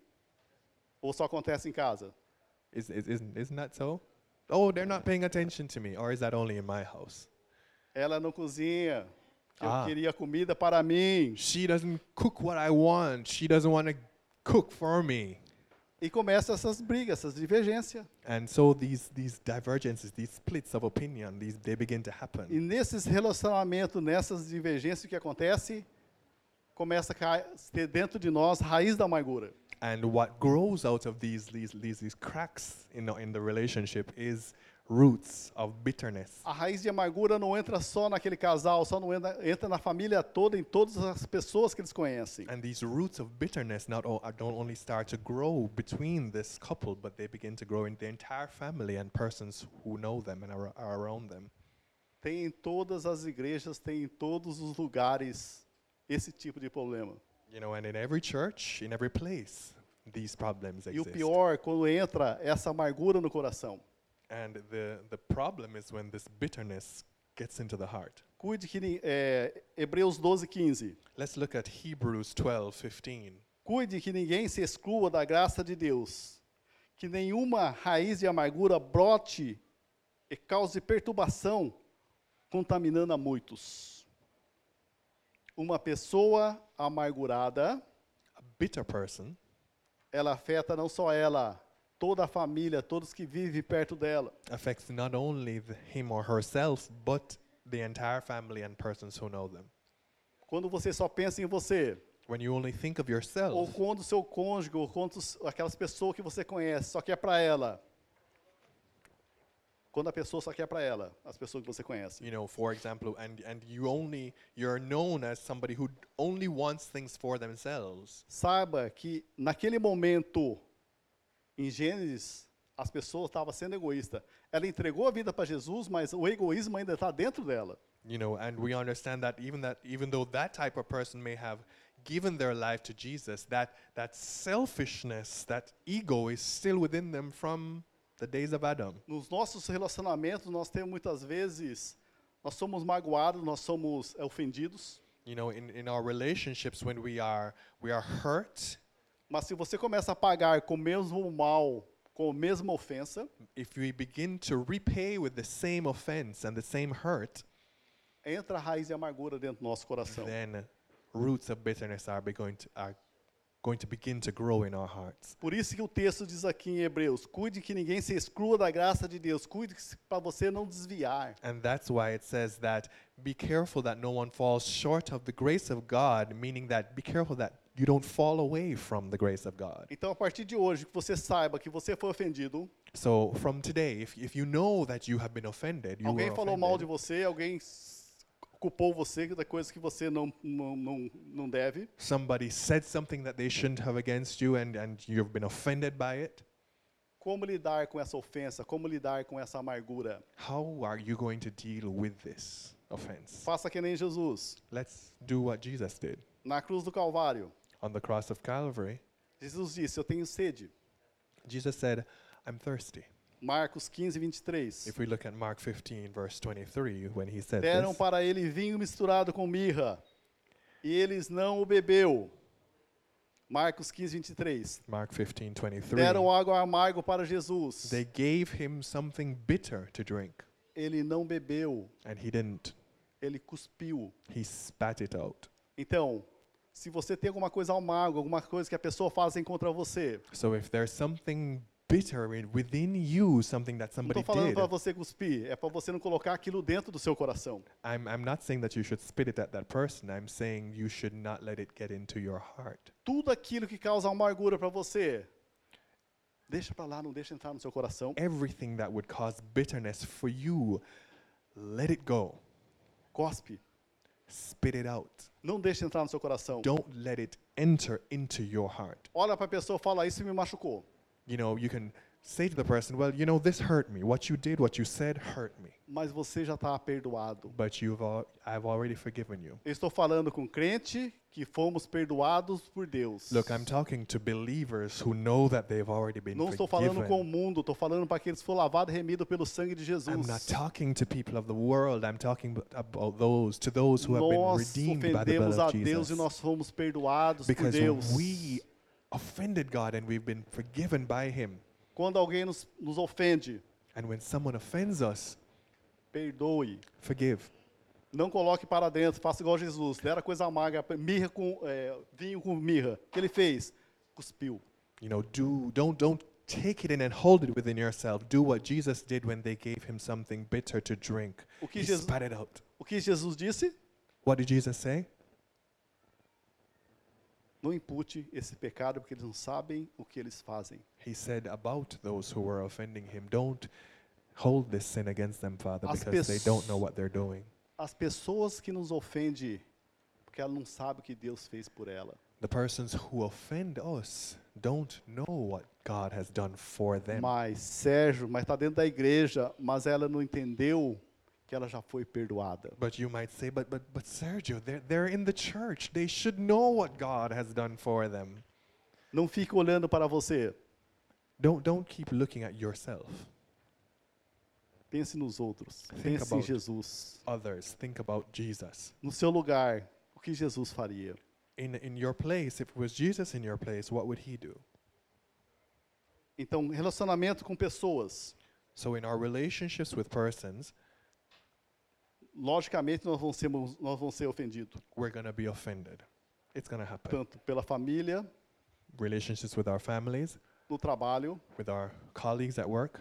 Ou só acontece em casa? Is, is, isn't, isn't that so? Oh, they're not paying attention to me. Or is that only in my house? Ela não cozinha. que Ah. Eu queria comida para mim. She doesn't cook what I want. She doesn't want to cook for me. E começa essas brigas, essas divergências. And so these, these divergences, these splits of opinion, these, they begin to happen. E nesses relacionamentos, nessas divergências, o que acontece? Começa a ter dentro de nós raiz da amargura. And what grows out of these, these, these, these cracks in the, in the relationship is roots of bitterness. A raiz de amargura não entra só naquele casal, só não entra, entra na família toda, em todas as pessoas que eles conhecem. And these roots of bitterness not o- uh, don't only start to grow between this couple, but they begin to grow in the entire family and persons who know them and are, are around them. Tem em todas as igrejas, tem em todos os lugares esse tipo de problema. You know, and in every church, in every place, these problems E o exist. pior, quando entra essa amargura no coração. And the, the problem is when this bitterness gets into the heart. Cuide que é, Hebreus 12, 15. Let's look at Hebrews 12, 15. Cuide que ninguém se exclua da graça de Deus, que nenhuma raiz de amargura brote e cause perturbação, contaminando a muitos. Uma pessoa amargurada A bitter person, ela afeta não só ela, toda a família, todos que vivem perto dela. affects not only him or herself, but the entire family and persons who know them. Quando você só pensa em você, When you only think of ou yourself, quando o seu cônjuge, ou quando aquelas pessoas que você conhece só quer para ela. Quando a pessoa só quer para ela, as pessoas que você conhece. you know, for example, and, and you only, you're known as somebody who only wants things for themselves. Saiba que naquele momento, em Gênesis, as pessoas estavam sendo egoístas. Ela entregou a vida para Jesus, mas o egoísmo ainda está dentro dela. You know, and we understand that even that even though that type of person may have given their life to Jesus, that that selfishness, that ego is still within them from the days of Adam. Nos nossos relacionamentos, nós temos muitas vezes, nós somos magoados, nós somos é, ofendidos. You know, in, in our relationships when we are we are hurt, Mas se você começa a pagar com o mesmo mal, com a mesma ofensa, if we begin to repay with the same offense and the same hurt, entra a raiz de amargura dentro do nosso coração. then roots of bitterness are going to are going to begin to grow in our hearts. Por isso que o texto diz aqui em Hebreus: cuide que ninguém se exclua da graça de Deus, cuide para você não desviar. And that's why it says that be careful that no one falls short of the grace of God, meaning that be careful that you don't fall away from the grace of God. Então, a partir de hoje, que você saiba que você foi ofendido, So from today, if, if you know that you have been offended, you alguém falou mal de offended, você, alguém culpou você da coisa que você não, não, não, não deve, somebody said something that they shouldn't have against you and, and you've been offended by it, como lidar com essa ofensa? Como lidar com essa amargura? how are you going to deal with this offense? Faça que nem Jesus. Let's do what Jesus did. Na cruz do Calvário, On the cross of Calvary, Jesus disse: Eu tenho sede. Jesus said, I'm thirsty. Marcos 15, 23. If we look at Mark 15, verse 23, when he said Deram this, para ele vinho misturado com mirra, e eles não o bebeu. Marcos 15, 23. Mark 15, 23, Deram água amargo para Jesus. they gave him something bitter to drink, Ele não bebeu, and he didn't. ele cuspiu. He spat it out. Então, se você tem alguma coisa amarga, alguma coisa que a pessoa faz contra você, So if there's something bitter in, within you, something that não somebody estou falando para você cuspir, é para você não colocar aquilo dentro do seu coração. I'm, I'm not saying that you should spit it at that person. I'm saying you should not let it get into your heart. Tudo aquilo que causa amargura para você, deixa para lá, não deixa entrar no seu coração. Everything that would cause bitterness for you, let it go. Cospe, Spit it out. não deixa entrar no seu coração. Don't let it enter into your heart. Olha para a pessoa fala: Isso me machucou. You know, you can say to the person, well, you know, this hurt me. What you did, what you said hurt me. Mas você já está perdoado. But you've al- I've already forgiven you. Eu estou falando com crente que fomos perdoados por Deus. Look, I'm talking to believers who know that they've already been Não estou falando com o forgiven. mundo, estou falando para aqueles que foram lavados e remidos pelo sangue de I'm Jesus. not talking to people of the world. I'm talking about those, to those who have been Nós redeemed by the blood ofendemos a of Deus e Jesus. nós fomos perdoados por Because Deus. we offended God and we've been forgiven by Him. Quando alguém nos, nos ofende, And when someone offends us, perdoe. forgive. Não coloque para dentro, faça igual Jesus. Dera coisa amarga, mirra com é, vinho com mirra. O que ele fez? Cuspiu. You know, do don't don't take it in and hold it within yourself. Do what Jesus did when they gave him something bitter to drink. O que He Jesus- spat it out. O que Jesus disse? What did Jesus say? Não impute esse pecado porque eles não sabem o que eles fazem. He said about those who were offending him, don't hold this sin against them, Father, As because they don't know what they're doing. As pessoas que nos ofendem porque ela não sabe o que Deus fez por ela. The persons who offend us don't know what God has done for them. Mas Sérgio, mas está dentro da igreja, mas ela não entendeu que ela já foi perdoada. But you might say, but but but Sergio, they're they're in the church. They should know what God has done for them. Não fique olhando para você. Don't don't keep looking at yourself. Pense nos outros. Think Pense em about- Jesus. Others. Think about Jesus. No seu lugar, o que Jesus faria? In in your place, if it was Jesus in your place, what would he do? Então, relacionamento com pessoas. So in our relationships with persons, Logicamente, nós vamos ser, nós vamos ser ofendidos. we're going to be offended. It's going to happen. Tanto pela família, relationships with our families, no trabalho, with our colleagues at work,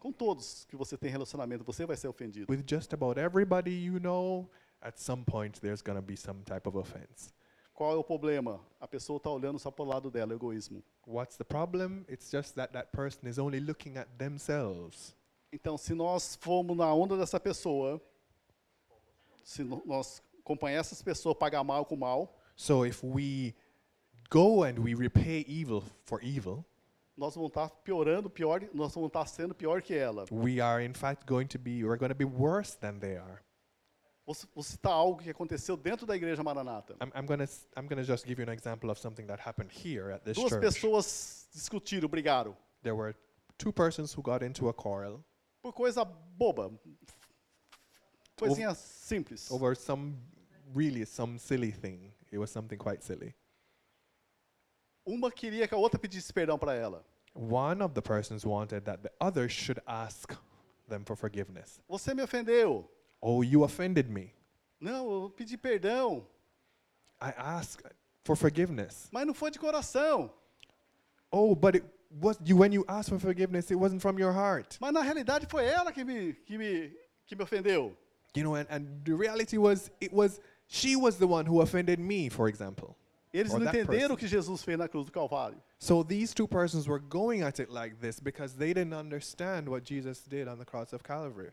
com todos que você tem relacionamento, você vai ser ofendido. with just about everybody you know, at some point there's going to be some type of offense. Qual é o problema? A pessoa está olhando só para o lado dela, egoísmo. What's the problem? It's just that that person is only looking at themselves. Então, se nós formos na onda dessa pessoa, se nós acompanhar essas pessoas, pagar mal com mal, So if we go and we repay evil for evil, nós vamos estar piorando, pior, nós vamos estar sendo pior que ela. we are in fact going to be we're going to be worse than they are. Vou, ci- vou citar algo que aconteceu dentro da igreja Maranata. I'm, just give you an example of something that happened here at this Duas church. pessoas discutiram, brigaram, There were two persons who got into a quarrel por coisa boba, coisinha simples. over some really some silly thing. It was something quite silly. Uma queria que a outra pedisse perdão para ela. One of the persons wanted that the other should ask them for forgiveness. Você me ofendeu. Oh, you offended me. Não, eu pedi perdão, I asked for forgiveness. mas não foi de coração. Oh, but it was you when you asked for forgiveness, it wasn't from your heart. Mas na realidade foi ela que me, que me, que me ofendeu. You know, and, and the reality was it was she was the one who offended me, for example. Eles Or não entenderam o que Jesus fez na cruz do Calvário. So these two persons were going at it like this because they didn't understand what Jesus did on the cross of Calvary.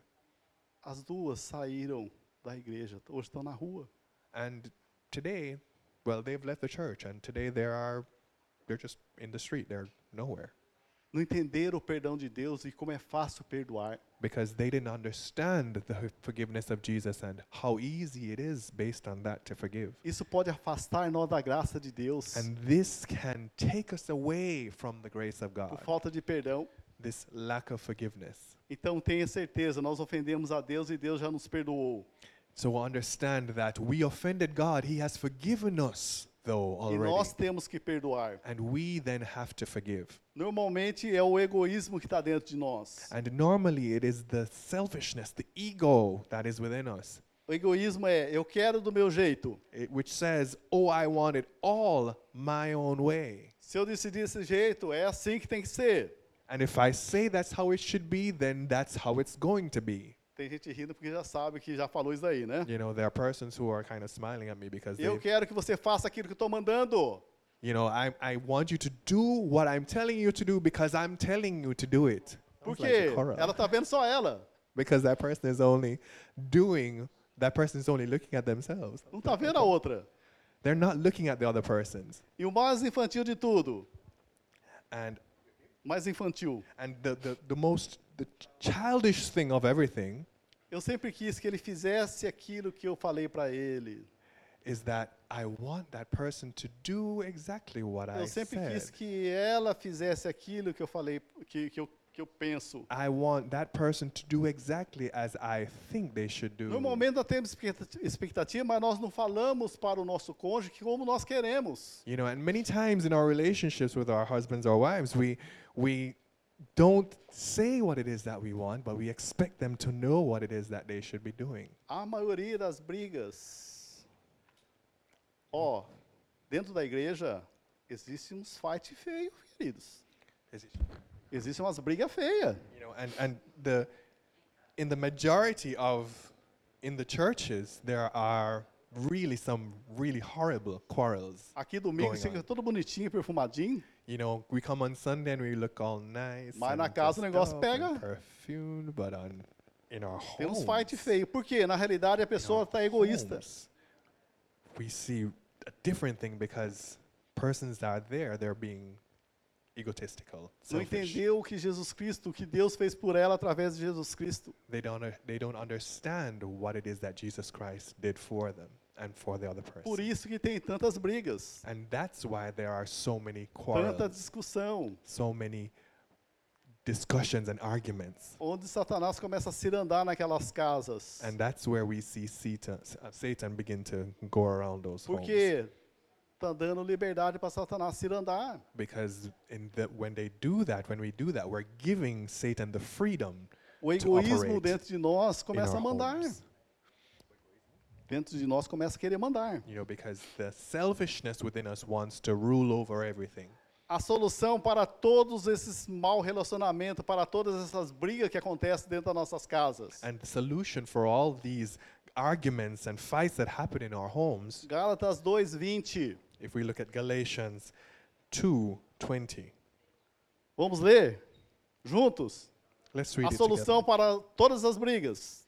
As duas saíram da igreja, hoje estão na rua. And today, well, they've left the church and today they are they're just in the street. They're nowhere Não entenderam o perdão de Deus e como é fácil perdoar. because they didn't understand the forgiveness of Jesus and how easy it is based on that to forgive. Isso pode afastar nós da graça de Deus And this can take us away from the grace of por God, falta de perdão. this lack of forgiveness. Então tenha certeza, nós ofendemos a Deus e Deus já nos perdoou. So understand that we offended God. He has forgiven us, though, E nós already. temos que perdoar. And we then have to forgive. Normalmente é o egoísmo que está dentro de nós. And normally it is the selfishness, the ego that is within us, O egoísmo é eu quero do meu jeito. it, which says, Oh, I want it all my own way. Se eu decidir desse jeito, é assim que tem que ser. And if I say that's how it should be, then that's how it's going to be. Tem gente rindo porque já sabe que já falou isso aí, né? You know, there are persons who are kind of smiling at me because Eu quero que você faça aquilo que eu estou mandando. you know, I, I want you to do what I'm telling you to do because I'm telling you to do it. Por Sounds like quê? Ela está vendo só ela. because that person is only doing, that person is only looking at themselves. Não está vendo a outra. They're not looking at the other persons. E o mais infantil de tudo, And mais infantil, and the, the, the most the childish thing of everything eu sempre quis que ele fizesse aquilo que eu falei para ele. is that I want that person to do exactly what I Eu sempre said. quis que ela fizesse aquilo que eu falei, que, que, eu, que eu penso. I want that person to do exactly as I think they should do. Normalmente nós temos expectati- expectativa, mas nós não falamos para o nosso cônjuge como nós queremos. You know, and many times in our relationships with our husbands or wives, we we don't say what it is that we want, but we expect them to know what it is that they should be doing. A maioria das brigas, ó, dentro da igreja, existem uns fight feios, queridos. Is it- Existem umas brigas feias. You know, and, and the in the majority of in the churches there are really some really horrible quarrels. Aqui domingo fica todo bonitinho, perfumadinho. You know, we come on Sunday and we look all nice. Mas na casa o negócio pega. Perfumed, but on in our Tem uns homes, fight feios. Por quê? Na realidade a pessoa está egoísta. homes, We see a different thing because persons that are there, they're being egotistical, Não selfish. entendeu o que Jesus Cristo, o que Deus fez por ela através de Jesus Cristo. They don't, they don't understand what it is that Jesus Christ did for them and for the other person. Por isso que tem tantas brigas, And that's why there are so many tanta quarrels, discussão, so many discussions and arguments. onde Satanás começa a cirandar naquelas casas. And that's where we see Satan, Satan begin to go around those. Porque está dando liberdade para Satanás cirandar. Because in the, when they do that, when we do that, we're giving Satan the freedom O egoísmo dentro de nós começa a mandar. homes. Dentro de nós começa a querer mandar. You know, because the selfishness within us wants to rule over everything. A solução para todos esses mau relacionamentos, para todas essas brigas que acontecem dentro das nossas casas. And the solution for all these arguments and fights that happen in our homes, Gálatas 2:20. if we look at Galatians 2:20, Vamos ler juntos let's read a solução para todas as brigas.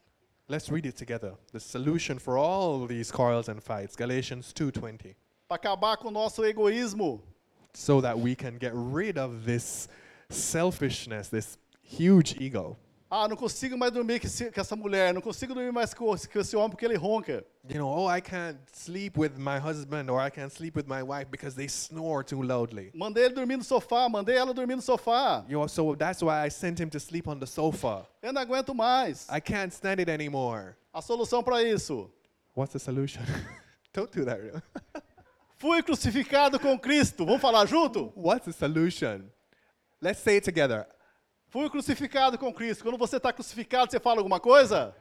Let's read it together. The solution for all these quarrels and fights, Galatians 2:20, Para acabar com o nosso egoísmo, so that we can get rid of this selfishness, this huge ego. Ah, não consigo mais dormir com, esse- com essa mulher, não consigo dormir mais com, com esse homem porque ele ronca. You know, oh, I can't sleep with my husband or I can't sleep with my wife because they snore too loudly. Mandei ele dormir no sofá, mandei ela dormir no sofá. You know, so that's why I sent him to sleep on the sofa. Eu não aguento mais. I can't stand it anymore. A solução para isso. What's the solution? *laughs* Don't do that. *laughs* Fui crucificado com Cristo. Vamos falar junto? What's the solution? Let's say it together. Fui crucificado com Cristo. Quando você está crucificado, você fala alguma coisa?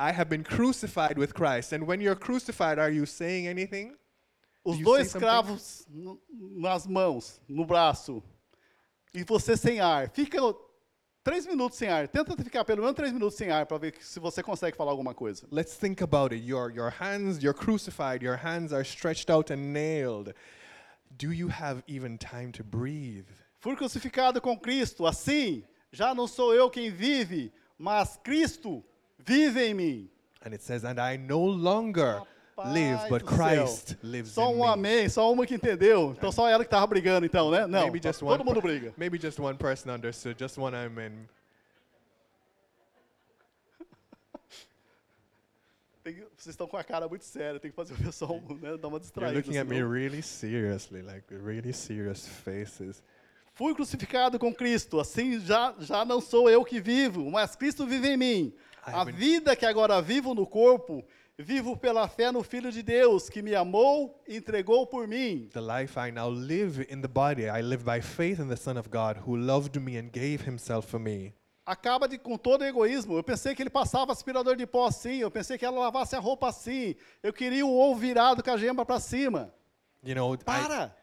I have been crucified with Christ. And when you're crucified, are you saying anything? Os dois cravos nas mãos, no braço. E você sem ar. Fica três minutos sem ar. Tenta ficar pelo menos três minutos sem ar para ver se você consegue falar alguma coisa. Let's think about it. Your, your hands, you're crucified, your hands are stretched out and nailed. Do you have even time to breathe? Fui crucificado com Cristo. Assim, já não sou eu quem vive, mas Cristo vive em mim. And it says, And I no longer live, but. Christ lives Só in um me. amém, só uma que entendeu. Então só ela que estava brigando, então, né? Não, maybe just one todo mundo briga. Maybe just one person understood, just one amen. *laughs* Tem vocês estão com a cara muito séria, tem que fazer o pessoal né, dar uma You're distraída. looking at me really seriously, like really serious faces. Fui crucificado com Cristo, assim já, já não sou eu que vivo, mas Cristo vive em mim. I A vida que agora vivo no corpo, vivo pela fé no Filho de Deus, que me amou e entregou por mim. The life I now live in the body, I live by faith in the Son of God who loved me and gave himself for me. Acaba de, com todo o egoísmo. Eu pensei que ele passava aspirador de pó assim, eu pensei que ela lavasse a roupa assim. Eu queria o ovo virado com a gema para cima. You know, I, Para!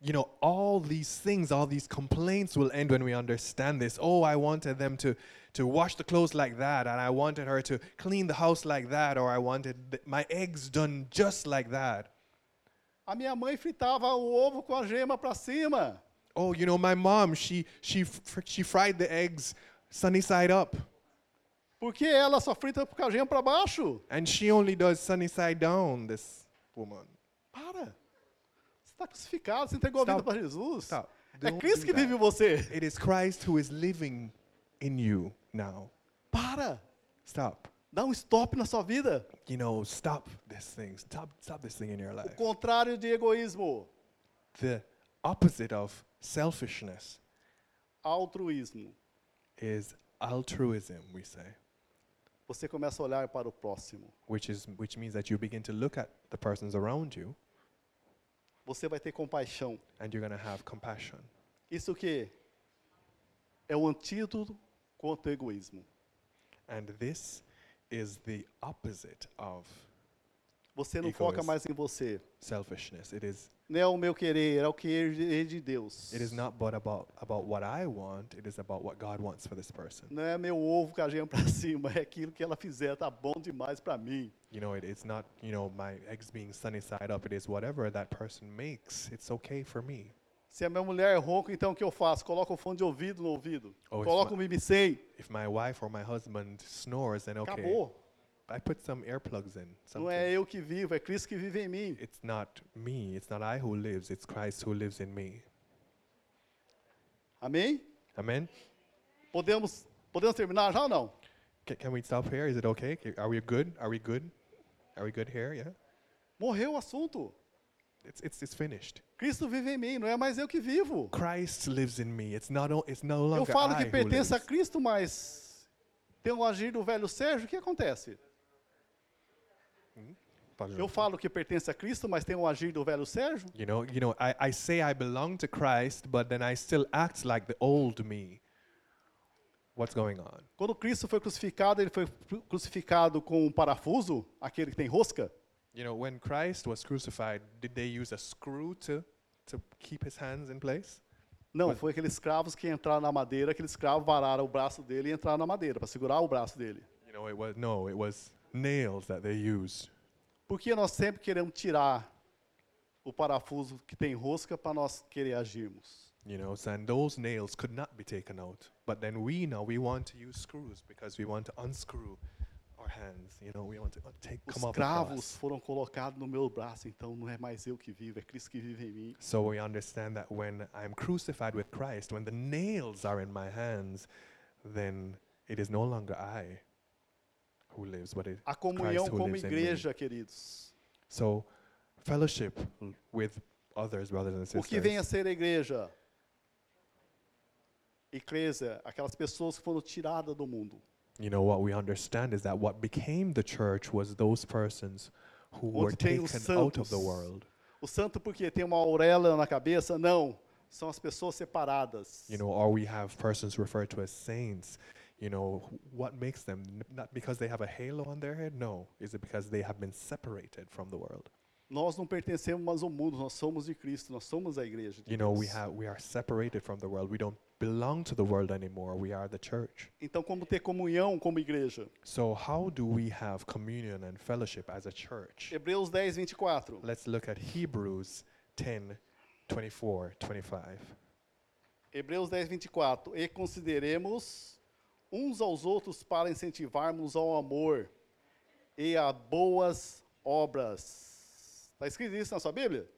You know, all these things, all these complaints will end when we understand this. Oh, I wanted them to, to wash the clothes like that, and I wanted her to clean the house like that, or I wanted th- my eggs done just like that. A minha mãe fritava o ovo com a gema para cima. Oh, you know, my mom, she she fr- she fried the eggs sunny side up, Porque ela só frita com a gema para baixo. and she only does sunny side down. This woman. Para! Está crucificado, você entregou a vida Stop. para Jesus. Stop. É Don't Cristo que vive em você. It is Christ who is living in you now. Para! Stop. Dá um stop na sua vida. You know, stop this thing. Stop stop this thing in your O life. contrário de egoísmo, The opposite of selfishness altruísmo. is altruism, we say, Você começa a olhar para o próximo. which is which means that you begin to look at the persons around you Você vai ter compaixão. and you're to have compassion. Isso que é o antídoto contra o egoísmo. And this is the opposite of Você não Egoísmo. foca mais em você. selfishness. It is Não é o meu querer, é o querer de Deus. it is not but about about what I want, it is about what God wants for this person. Não é meu ovo gema para *laughs* cima, é aquilo que ela fizer, tá bom demais para mim. You know, it, it's not, you know, my eggs being sunny side up. It is whatever that person makes. It's okay for me. Se a minha mulher é ronca, então o que eu faço? Coloco o fone de ouvido no ouvido. Ou Coloco if o mimicei. If my wife or my husband snores, then okay. Acabou. I put some earplugs in. Não é eu que vivo, é Cristo que vive em mim. It's not me. It's not I who lives. It's Christ who lives in me. Amém? Amen. Podemos, podemos terminar já ou não? Ca- can we stop here? Is it okay? Are we good? Are we good? Are we good here? Yeah. Morreu o assunto. It's it's it's finished. Cristo vive em mim, não é mais eu que vivo. Christ lives in me. It's not. It's no Eu longer falo I que who pertence a. Cristo, mas tem o agir do velho Sérgio, o que acontece? Eu falo que pertence a Cristo, mas tem o agir do velho Sérgio? You know, you know, I, I say I belong to Christ, but then I still act like the old me. What's going on? Quando Cristo foi crucificado, ele foi cru- crucificado com um parafuso, aquele que tem rosca? You know, when Christ was crucified, did they use a screw to, to keep his hands in place? Não, foi aqueles escravos que entraram na madeira, aqueles escravos vararam o braço dele e entraram na madeira, para segurar o braço dele. You know, it was no, it was nails that they used. Por que nós sempre queremos tirar o parafuso que tem rosca para nós querer agirmos? You know, and those nails could not be taken out. But then we now we want to use screws because we want to unscrew our hands. You know, we want to uh, take Os come the cravos foram colocados no meu braço, então não é mais eu que vivo, é Cristo que vive em mim. So we understand that when I'm crucified with Christ, when the nails are in my hands, then it is no longer I lives, but it A Christ comunhão who como lives in me. igreja, queridos. So fellowship with others, brothers and O sisters. que vem a ser a igreja? Eclésia, aquelas pessoas que foram tiradas do mundo. You know what we understand is that what became the church was those persons who were Onde tem os taken out of the world. O santo porque tem uma auréola na cabeça? Não. São as pessoas separadas. You know, or we have persons referred to as saints. You know, wh- what makes them not because they have a halo on their head? No, is it because they have been separated from the world? Nós não pertencemos mais ao mundo, nós somos de Cristo, nós somos a igreja de You know, we Deus. have we are separated from the world. We don't belong to the world anymore. We are the church. Então, como ter comunhão como igreja? So how do we have communion and fellowship as a church? Hebreus 10, 24. Let's look at Hebrews 10, 24, 25. Hebreus 10, 24. E consideremos uns aos outros para incentivarmos ao amor e a boas obras. Está escrito isso na sua Bíblia?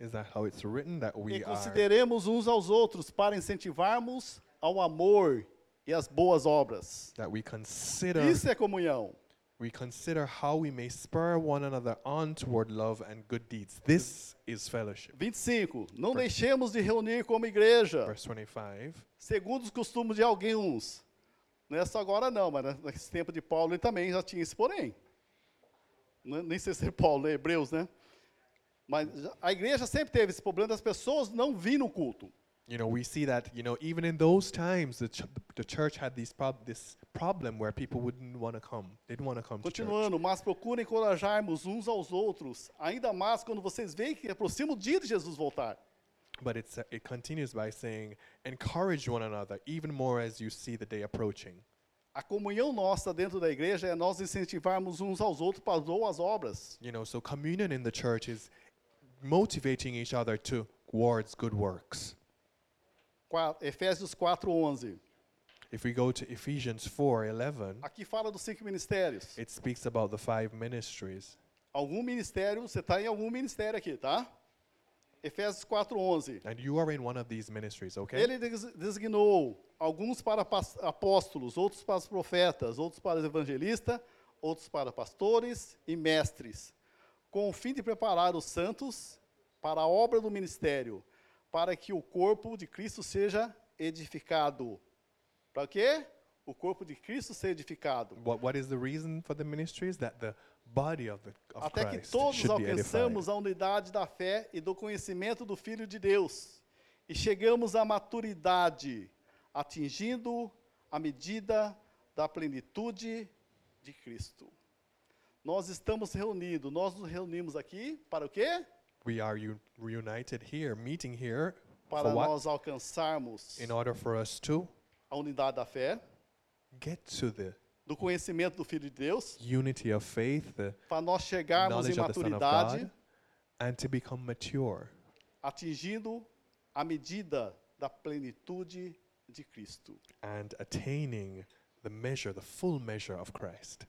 Is that how it's written that E we are consideremos uns aos outros para incentivarmos ao amor e às boas obras. that we consider Isso é comunhão. we consider how we may spur one another on toward love and good deeds. This is fellowship. 25. Não Verse- deixemos de reunir como igreja, Verse 25. segundo os costumes de alguns. Não é só agora não, mas nesse tempo de Paulo ele também já tinha esse porém. É- Nem sei se é Paulo, é Hebreus, né? Mas a igreja sempre teve esse problema das pessoas não virem no culto. You know, we see that, you know, even in those times the, ch- the church had these prob- this problem where people wouldn't want to come. They didn't want to come to. Continuando, mas procura encorajarmos uns aos outros, ainda mais quando vocês veem que aproxima o dia de Jesus voltar. But it's, uh, it continues by saying, encourage one another even more as you see the day approaching. A comunhão nossa dentro da igreja é nós incentivarmos uns aos outros para as boas obras. You know, so communion in the church is motivating each other towards good works. Qua- Efésios 4:11. If we go to Ephesians 4:11, Aqui fala dos cinco ministérios. it speaks about the five ministries. Algum ministério, você está em algum ministério aqui, tá? Efésios 4:11. And you are in one of these ministries, okay? Ele des- designou alguns para apóstolos, outros para os profetas, outros para os evangelistas, outros para pastores e mestres, com o fim de preparar os santos para a obra do ministério, para que o corpo de Cristo seja edificado. Para quê? O corpo de Cristo seja edificado. What, what is the reason for the ministries? That the body of, of Até que todos alcançamos a unidade da fé e do conhecimento do Filho de Deus. E chegamos à maturidade, atingindo a medida da plenitude de Cristo. Nós estamos reunidos, nós nos reunimos aqui para o quê? We are reunited here, meeting here Para nós alcançarmos In order for us to a unidade da fé, get to the do conhecimento do Filho de Deus, unity of faith, the para nós chegarmos em knowledge of the Son of maturidade, God, and to become mature, atingindo a medida da plenitude de Cristo. and attaining the measure, the full measure of Christ.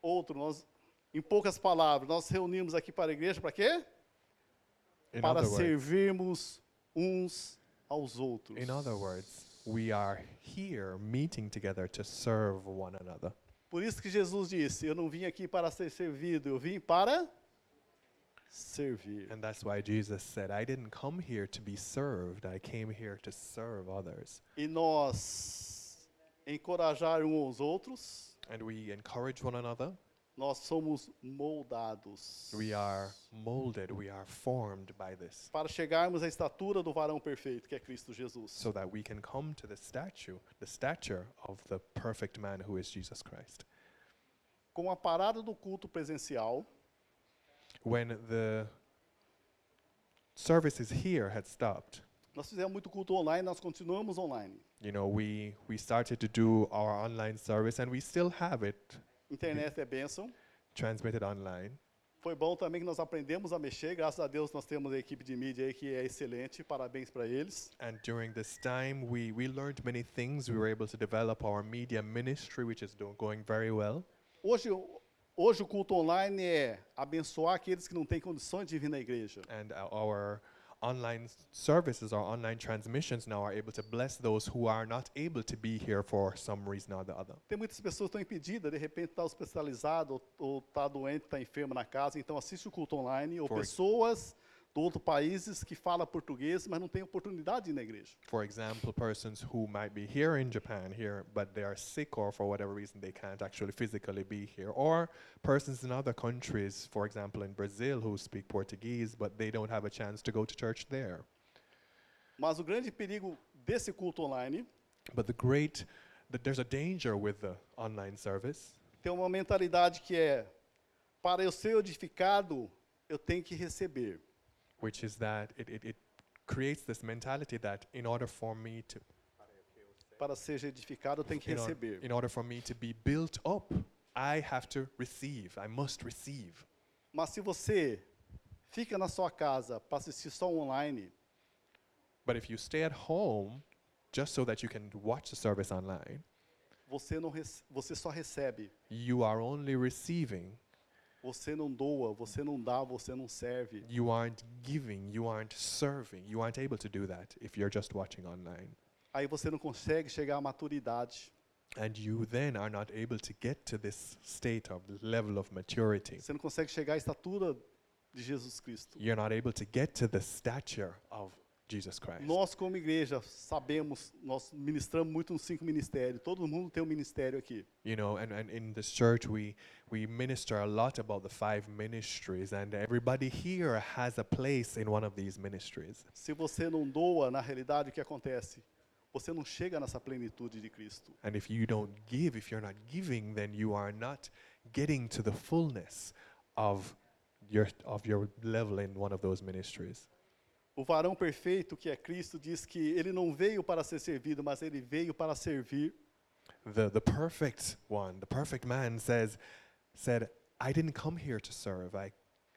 Outro, nós, em poucas palavras, nós reunimos aqui para a igreja para quê? In para other words, servirmos uns aos outros. in other words, we are here meeting together to serve one another. Por isso que Jesus disse: Eu não vim aqui para ser servido, eu vim para servir. And that's why Jesus said, I didn't come here to be served, I came here to serve others. E nós encorajar uns aos outros, And we encourage one another, Nós somos moldados We are molded, we are formed by this, para chegarmos à estatura do varão perfeito, que é Cristo Jesus. so that we can come to the statue, the stature of the perfect man who is Jesus Christ. Com a parada do culto presencial, When the services here had stopped, nós fizemos muito culto online, nós continuamos online. you know, we, we started to do our online service and we still have it Internet é bênção. transmitted online. Foi bom também que nós aprendemos a mexer. Graças a Deus nós temos a equipe de mídia aí que é excelente. Parabéns para eles. And during this time, we, we learned many things. We were able to develop our media ministry, which is do, going very well. Hoje, hoje o culto online é abençoar aqueles que não têm condições de vir na igreja. And our online services, or online transmissions now are able to bless those who are not able to be here for some reason or the other. Tem muitas pessoas que estão impedidas, de repente está hospitalizado ou está doente, está enfermo na casa, então assiste o culto online. Ou For- pessoas de outros países que falam português, mas não têm oportunidade na igreja. For example, persons who might be here in Japan here, but they are sick or for whatever reason they can't actually physically be here. Or persons in other countries, for example, in Brazil who speak Portuguese, but they don't have a chance to go to church there. Mas o grande perigo desse culto online But the great, that there's a danger with the online service. tem uma mentalidade que é: para eu ser edificado, eu tenho que receber. Which is that it, it, it creates this mentality that in order for me to Para ser edificado, tenho que in, or- in order for me to be built up i have to receive. I must receive. Mas se você fica na sua casa para assistir só online, but if you stay at home just so that you can watch the service online você, não você só recebe. you are only receiving Você não doa, você não dá, você não serve. you aren't giving you aren't serving you aren't able to do that if you're just watching online Aí você não consegue chegar à maturidade. and you then are not able to get to this state of level of maturity Você não consegue chegar à estatura de Jesus Cristo. you're not able to get to the stature of Jesus Christ. Nós, como igreja, sabemos, nós ministramos muito nos cinco ministérios. Todo mundo tem um ministério aqui. You know, and, and in this church we we minister a lot about the five ministries and everybody here has a place in one of these ministries. Se você não doa, na realidade, o que acontece? Você não chega nessa plenitude de Cristo. And if you don't give, if you're not giving, then you are not getting to the fullness of your of your level in one of those ministries. O varão perfeito, que é Cristo, diz que ele não veio para ser servido, mas ele veio para servir. The the perfect one, the perfect man says said, I didn't come here to serve. I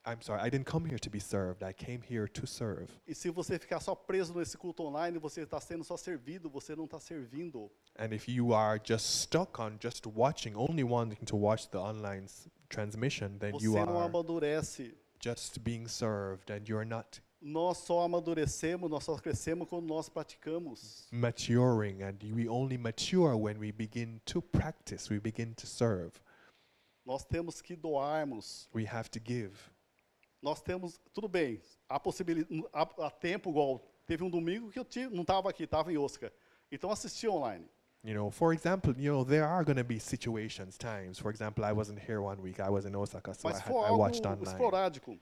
I'm sorry, I didn't come here to be served. I came here to serve. E se você ficar só preso nesse culto online, você está sendo só servido, você não está servindo. And if you are just stuck on just watching, only wanting to watch the online transmission, then Você you are amadurece. just being served and you're not Nós só amadurecemos, nós só crescemos quando nós praticamos. maturing. And we only mature when we begin to practice, we begin to serve. Nós temos que doarmos. We have to give. Nós temos, tudo bem, há possibilidade, há, há tempo igual. Teve um domingo que eu tive, não estava aqui, estava em Oscar. Então assisti online. You know, for example, you know, there are going to be situations, times. For example, I wasn't here one week. I was in Osaka, so I, Mas had, foi I watched online. esporádico.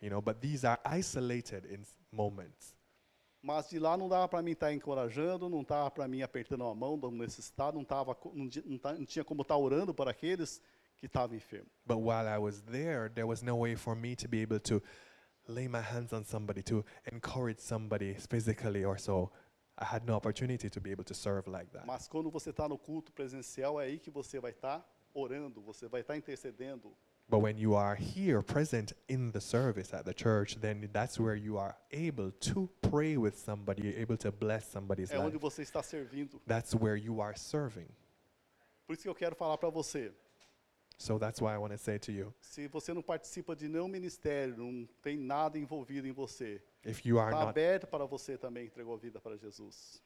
You know, but these are isolated moments. Mas de lá não dava para mim estar encorajando, não dava para mim apertando a mão do necessitado, não, tava, não, não, tá- não tinha como estar orando para aqueles que estavam enfermos. But while I was there, there was no way for me to be able to lay my hands on somebody, to encourage somebody physically or so. I had no opportunity to be able to serve like that. Mas quando você está no culto presencial, é aí que você vai estar orando, você vai estar intercedendo. But when you are here present in the service at the church, then that's where you are able to pray with somebody, you're able to bless somebody's É onde life. você está servindo. That's where you are serving. Por isso que eu quero falar para você. So that's why I want to say to you Se você não participa de nenhum ministério, não tem nada envolvido em você, if you are está not aberto para você também entregou a vida para Jesus.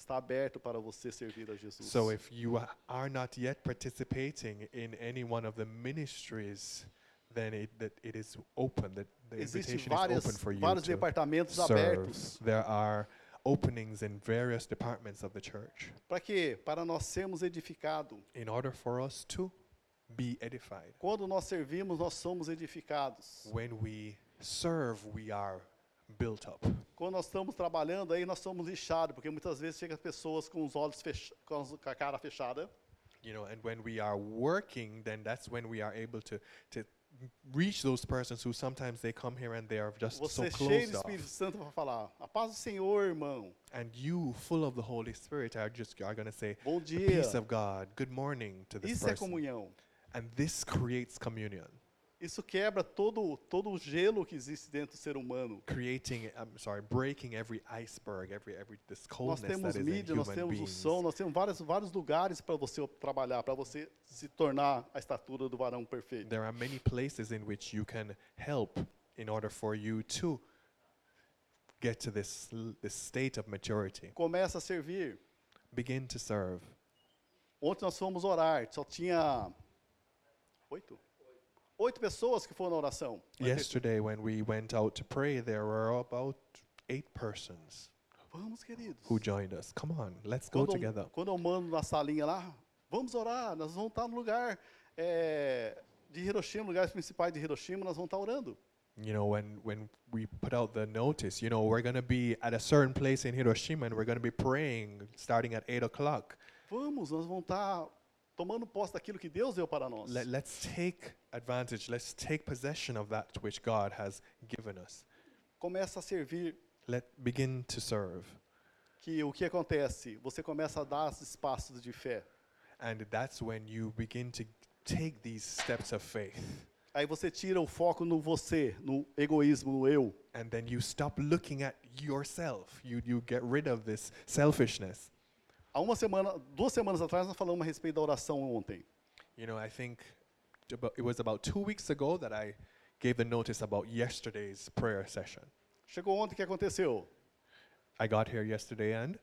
Está aberto para você servir a Jesus. So if you are not yet participating in any one of the ministries, then it that it is open. That the Existem invitation is várias, open for you vários to departamentos serve. abertos. There are openings in various departments of the church Para quê? Para nós sermos edificados. in order for us to be edified. Quando nós servimos, nós somos edificados. When we serve, we are built up. Quando nós estamos trabalhando aí, nós somos lixados, porque muitas vezes chegam pessoas com os olhos com a cara fechada. You know, and when we are working, then that's when we are able to to reach those persons who sometimes they come here and they are just so Você é cheio closed off. Espírito Santo para falar, a paz do Senhor, irmão. And you, full of the Holy Spirit, are just are gonna say, Bom "The peace of God, good morning" to this Isso é person, comunhão. and this creates communion, Isso quebra todo, todo o gelo que existe dentro do ser humano. creating. I'm sorry, breaking every iceberg, every every this Nós coldness temos that is in mídia, nós human temos o beings. som, nós temos vários, vários lugares para você trabalhar, para você se tornar a estatura do varão perfeito. There are many places in which you can help in order for you to get to this this state of maturity. Começa a servir. Begin to serve. Ontem nós fomos orar, só tinha oito? Oito pessoas que foram na oração. Yesterday, when we went out to pray, there were about eight persons Vamos, queridos. who joined us. Come on, let's go Quando, together. eu, quando eu mando na salinha lá, vamos orar, nós vamos estar no lugar é, de Hiroshima, lugares principais de Hiroshima, nós vamos estar orando. You know, when when we put out the notice, you know, we're gonna be at a certain place in Hiroshima, and we're gonna be praying starting at eight o'clock. Vamos, nós vamos estar tomando posse daquilo que Deus deu para nós. Let, let's take advantage. Let's take possession of that which God has given us. Começa a servir, Let begin to serve, que o que acontece? Você começa a dar os espaços de fé. and that's when you begin to take these steps of faith. Aí você tira o foco no você, no egoísmo, no eu. and then you stop looking at yourself. You you get rid of this selfishness. Há uma semana, duas semanas atrás, nós falamos a respeito da oração ontem. You know, I think it was about two weeks ago that I gave the notice about yesterday's prayer session. Chegou ontem, o que aconteceu? I got here yesterday, and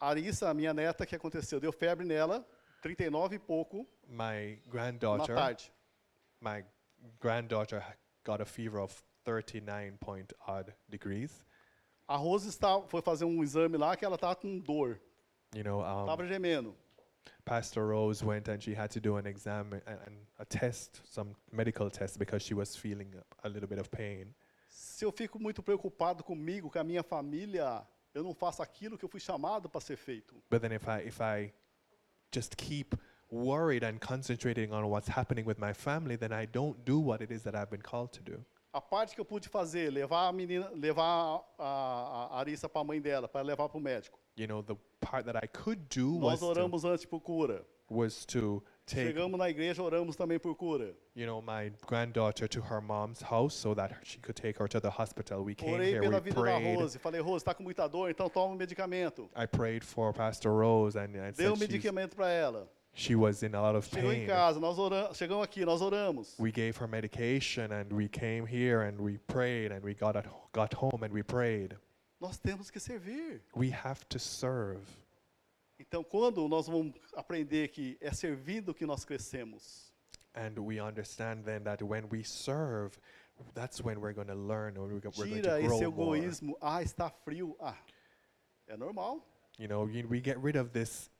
A Arissa, a minha neta, que aconteceu? Deu febre nela, 39 e pouco, my na granddaughter, tarde. my granddaughter got a fever of 39 point odd degrees. A Rose está, foi fazer um exame lá que ela estava com dor, You know, um, estava gemendo. Pastor Rose went and she had to do an exam and, and a test, some medical test, because she was feeling a, a little bit of pain. Se eu fico muito preocupado comigo, com a minha família, eu não faço aquilo que eu fui chamado para ser feito. But then if I if I just keep worried and concentrating on what's happening with my family, then I don't do what it is that I've been called to do. A parte que eu pude fazer, levar a menina, levar a, a, a Arissa para a mãe dela, para levar para o médico. You know, the part that I could do was Nós to, oramos antes por cura. was to take Chegamos na igreja, oramos também por cura. you know my granddaughter to her mom's house so that she could take her to the hospital. We came Orei here, pela we vida da prayed. Rose. Falei, Rose, está com muita dor, então toma um medicamento. I prayed for Pastor Rose and, and Dei um said she's- medicamento para ela. she was in a lot of Chegou em pain. casa, nós oramos, chegamos aqui, nós oramos. We gave her medication and we came here and we prayed and we got at, got home and we prayed. Nós temos que servir. We have to serve. Então, quando nós vamos aprender que é servindo que nós crescemos, And we understand then that when we serve, that's when we're going to learn, or we're, go- we're going to esse grow more. egoísmo. Ah, está frio. Ah, é normal. You know, we get rid of this,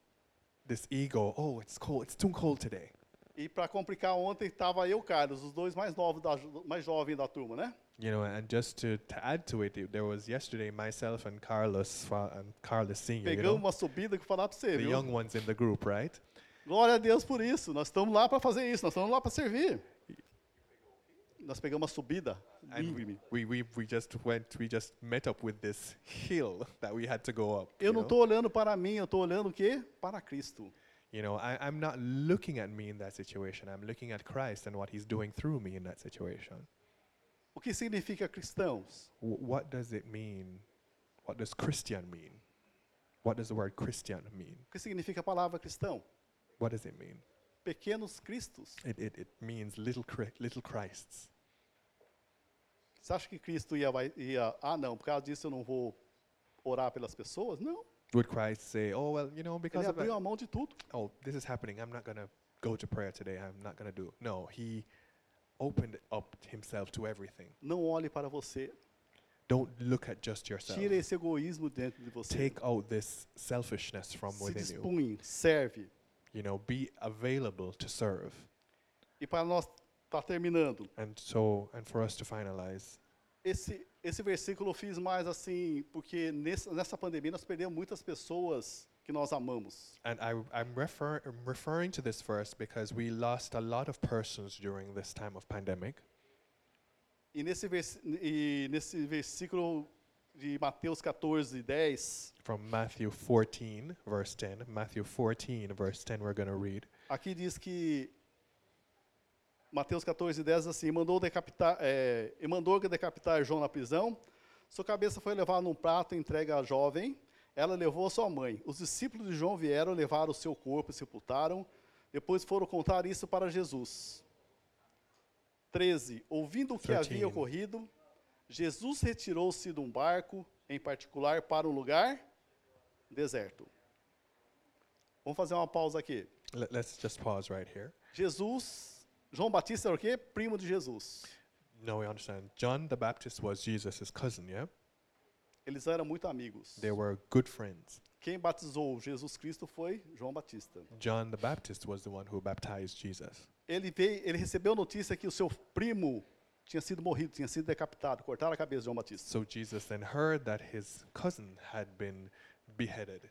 this ego. Oh, it's cold. It's too cold today. E para complicar, ontem estava eu e Carlos, os dois mais novos, da, mais jovens da turma, né? You know, and just to, to add to it, there was yesterday myself and Carlos and Carlos Senior, you Pegamos know, uma subida que falar para você, the viu? young ones in the group, right? Glória a Deus por isso. Nós estamos lá para fazer isso, nós estamos lá para servir. Nós pegamos uma subida And we, we, we just went, we just met up with this hill that we had to go up. Eu you não estou olhando para mim, eu estou olhando o quê? Para Cristo. You know, I, I'm not looking at me in that situation. I'm looking at Christ and what He's doing through me in that situation. O que significa cristãos? W- what does it mean? What does Christian mean? What does the word Christian mean? O que significa a palavra cristão? What does it mean? Pequenos cristos. It, it, it means little, little Christs. Você acha que Cristo ia, ia, ah não, por causa disso eu não vou orar pelas pessoas? Não. Would Christ say, oh, well, you know, because Ele of abriu a mão de tudo. oh, this is happening, I'm not going to go to prayer today, I'm not going to do. No, He opened up Himself to everything. Não olhe para você. Don't look at just yourself. Tira esse egoísmo dentro de você. Take out this selfishness from Se within you. dispunhe, serve. You know, be available to serve. E para nós terminando, And so, and for us to finalize, esse, esse versículo eu fiz mais assim, porque nessa, nessa pandemia nós perdemos muitas pessoas que nós amamos. and I, I'm, refer, I'm referring to this verse because we lost a lot of persons during this time of pandemic. E nesse, vers, e nesse versículo de Mateus 14, 10, From Matthew 14, verse 10. Matthew 14, verse 10, we're going to read. aqui diz que Mateus 14, 10 diz assim, mandou decapitar, é, e mandou decapitar João na prisão, sua cabeça foi levada num prato e entregue à jovem, ela levou a sua mãe. Os discípulos de João vieram, levaram o seu corpo e sepultaram, depois foram contar isso para Jesus. 13. Ouvindo o que 13. havia ocorrido, Jesus retirou-se de um barco, em particular para um lugar deserto. Vamos fazer uma pausa aqui. Let, let's just pause right here. Jesus, João Batista era o quê? Primo de Jesus. No, we understand. John the Baptist was Jesus' cousin, yeah? Eles eram muito amigos. They were good friends. Quem batizou Jesus Cristo foi João Batista. John the Baptist was the one who baptized Jesus. Ele veio, ele recebeu notícia que o seu primo tinha sido morrido, tinha sido decapitado, cortaram a cabeça de João Batista. So Jesus then heard that his cousin had been beheaded.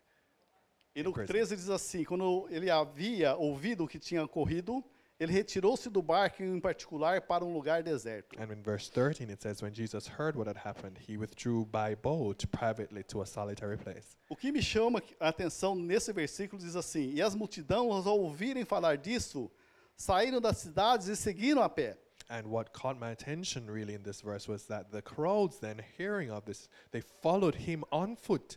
E no Em prison. 13 diz assim: quando ele havia ouvido o que tinha ocorrido, ele retirou-se do barco em particular para um lugar deserto. And in verse 13 it says, When Jesus heard what had happened, he withdrew by boat privately to a solitary place. O que me chama a atenção nesse versículo diz assim: E as multidões, ao ouvirem falar disso, saíram das cidades e seguiram a pé. And what caught my attention really in this verse was that the crowds then hearing of this, they followed him on foot.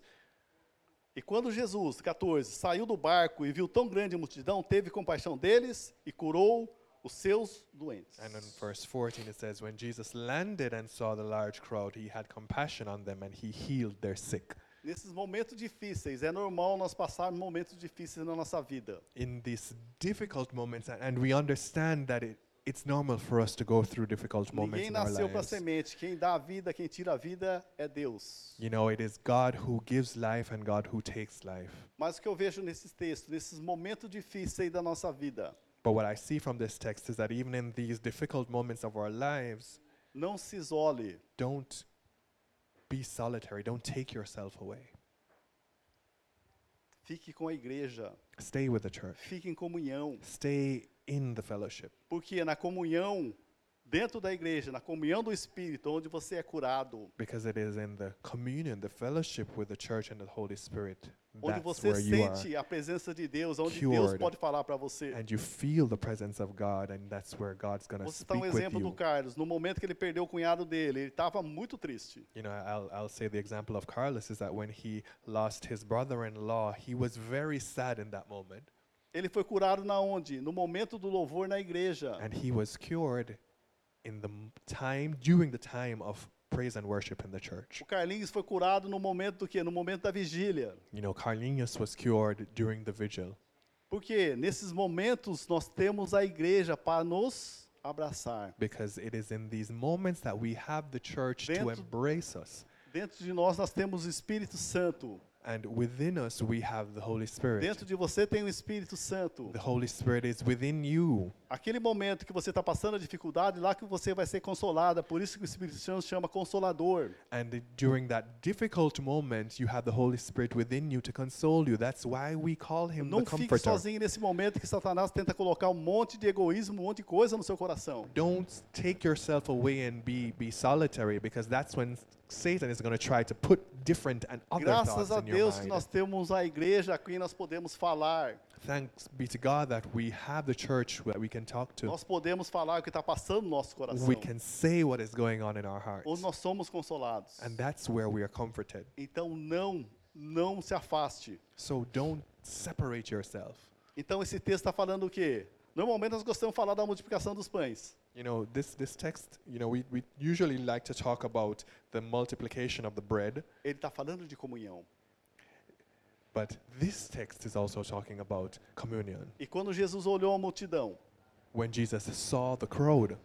E quando Jesus, 14, saiu do barco e viu tão grande multidão, teve compaixão deles e curou os seus doentes. And in verse 14 it says, When Jesus landed and saw the large crowd, he had compassion on them and he healed their sick. Nesses momentos difíceis, é normal nós passarmos momentos difíceis na nossa vida. In these difficult moments, and we understand that it, it's normal for us to go through difficult moments Ninguém in our nasceu para lives. semente. Quem dá a vida, quem tira a vida é Deus. You know, it is God who gives life and God who takes life. Mas o que eu vejo nesses textos, nesses momentos difíceis da nossa vida, But what I see from this text is that even in these difficult moments of our lives, não se isole. don't be solitary. Don't take yourself away. Fique com a igreja. Stay with the church. Fique em comunhão. Stay in the fellowship. Porque na comunhão, dentro da igreja, na comunhão do Espírito, onde você é curado, Because it is in the communion, the fellowship with the church and the Holy Spirit. Onde você sente a presença de Deus, onde Deus pode falar para você. And you feel the presence of God, and that's where God's going to Você está speak um exemplo do. Carlos. No momento que ele perdeu o cunhado dele, ele estava muito triste. You know, I'll, I'll say the example of Carlos is that when he lost his brother in law, he was very sad in that moment. Ele foi curado na onde? No momento do louvor na igreja. And he was cured in the time, during the time of praise and worship in the church. O Carlinhos foi curado no momento do quê? No momento da vigília. You know, Carlinhos was cured during the vigil. Porque nesses momentos nós temos a igreja para nos abraçar. Because it is in these moments that we have the church to Dentro- embrace us. Dentro de nós nós temos o Espírito Santo. And within us, we have the Holy Spirit. Dentro de você tem o Espírito Santo. The Holy Spirit is within you. Aquele momento que você está passando a dificuldade, lá que você vai ser consolada. Por isso que o Espírito Santo chama Consolador. And during that difficult moment, you have the Holy Spirit within you to console you. That's why we call him Não the fique Comforter. sozinho nesse momento que Satanás tenta colocar um monte de egoísmo, um monte de coisa no seu coração. Don't take yourself away and be, be solitary because that's when Satan is going to try to put different and other Graças thoughts a Deus que mind. nós temos a igreja a quem nós podemos falar. Thanks be to God that we have the church that we can talk to. Nós podemos falar o que está passando no nosso coração. We can say what is going on in our hearts. Onde nós somos consolados. And that's where we are comforted. Então não, não se afaste. So don't separate yourself. Então esse texto está falando o quê? Normalmente nós gostamos de falar da multiplicação dos pães. You know, this, this text, you know, we, we usually like to talk about the multiplication of the bread, Ele está falando de comunhão. but this text is also talking about communion. E quando Jesus olhou a multidão, When Jesus saw the crowd,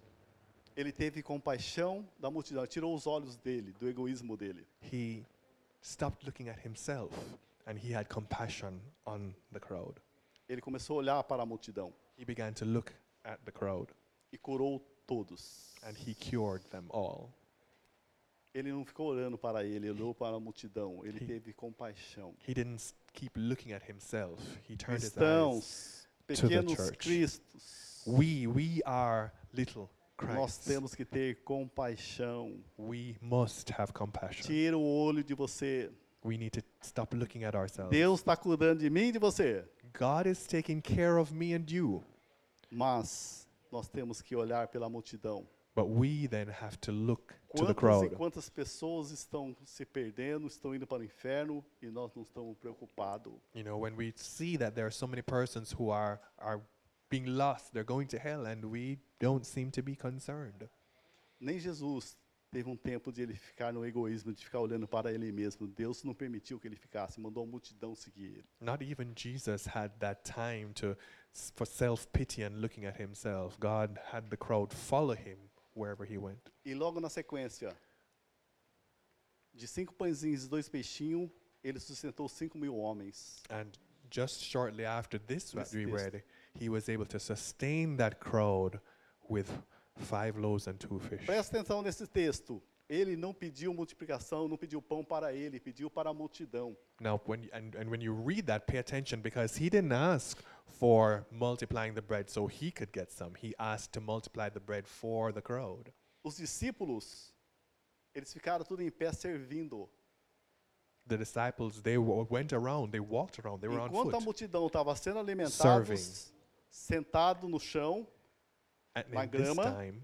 ele teve compaixão da multidão, tirou os olhos dele, do egoísmo dele. he stopped looking at himself and he had compassion on the crowd. Ele começou a olhar para a multidão. He began to look at the crowd. E curou todos. and he cured them all. Ele não ficou olhando para ele, ele olhou para a multidão, ele He- teve compaixão. He didn't keep looking at himself. He turned his eyes. Cristãos, the pequenos church. cristos, We we are little nós Christ. temos que ter compaixão. We must have compassion. Tira o olho de você. We need to stop looking at ourselves. Deus está cuidando de mim e de você. God is taking care of me and you. Mas nós temos que olhar pela multidão. But we then have to look to the Quantas e crowd. quantas pessoas estão se perdendo, estão indo para o inferno e nós não estamos preocupados. You know, when we see that there are so many persons who are are being lost, they're going to hell, and we don't seem to be concerned. Nem Jesus teve um tempo de ele ficar no egoísmo, de ficar olhando para ele mesmo. Deus não permitiu que ele ficasse, mandou a multidão seguir ele. Not even Jesus had that time to for self-pity and looking at himself. God had the crowd follow him wherever he went. E logo na sequência, de cinco pãezinhos e dois peixinhos, ele sustentou cinco mil homens. And just shortly after this This- we read, he was able to sustain that crowd with five loaves and two fish. Presta atenção nesse texto. Ele não pediu multiplicação, não pediu pão para ele, pediu para a multidão. Now, when y- and, and when you read that, pay attention because he didn't ask for multiplying the bread so he could get some. He asked to multiply the bread for the crowd. Os discípulos, eles ficaram tudo em pé servindo. The disciples they went around, they walked around, they were on Enquanto a foot. multidão estava sendo Serving. alimentados, sentado no chão, And na grama. time,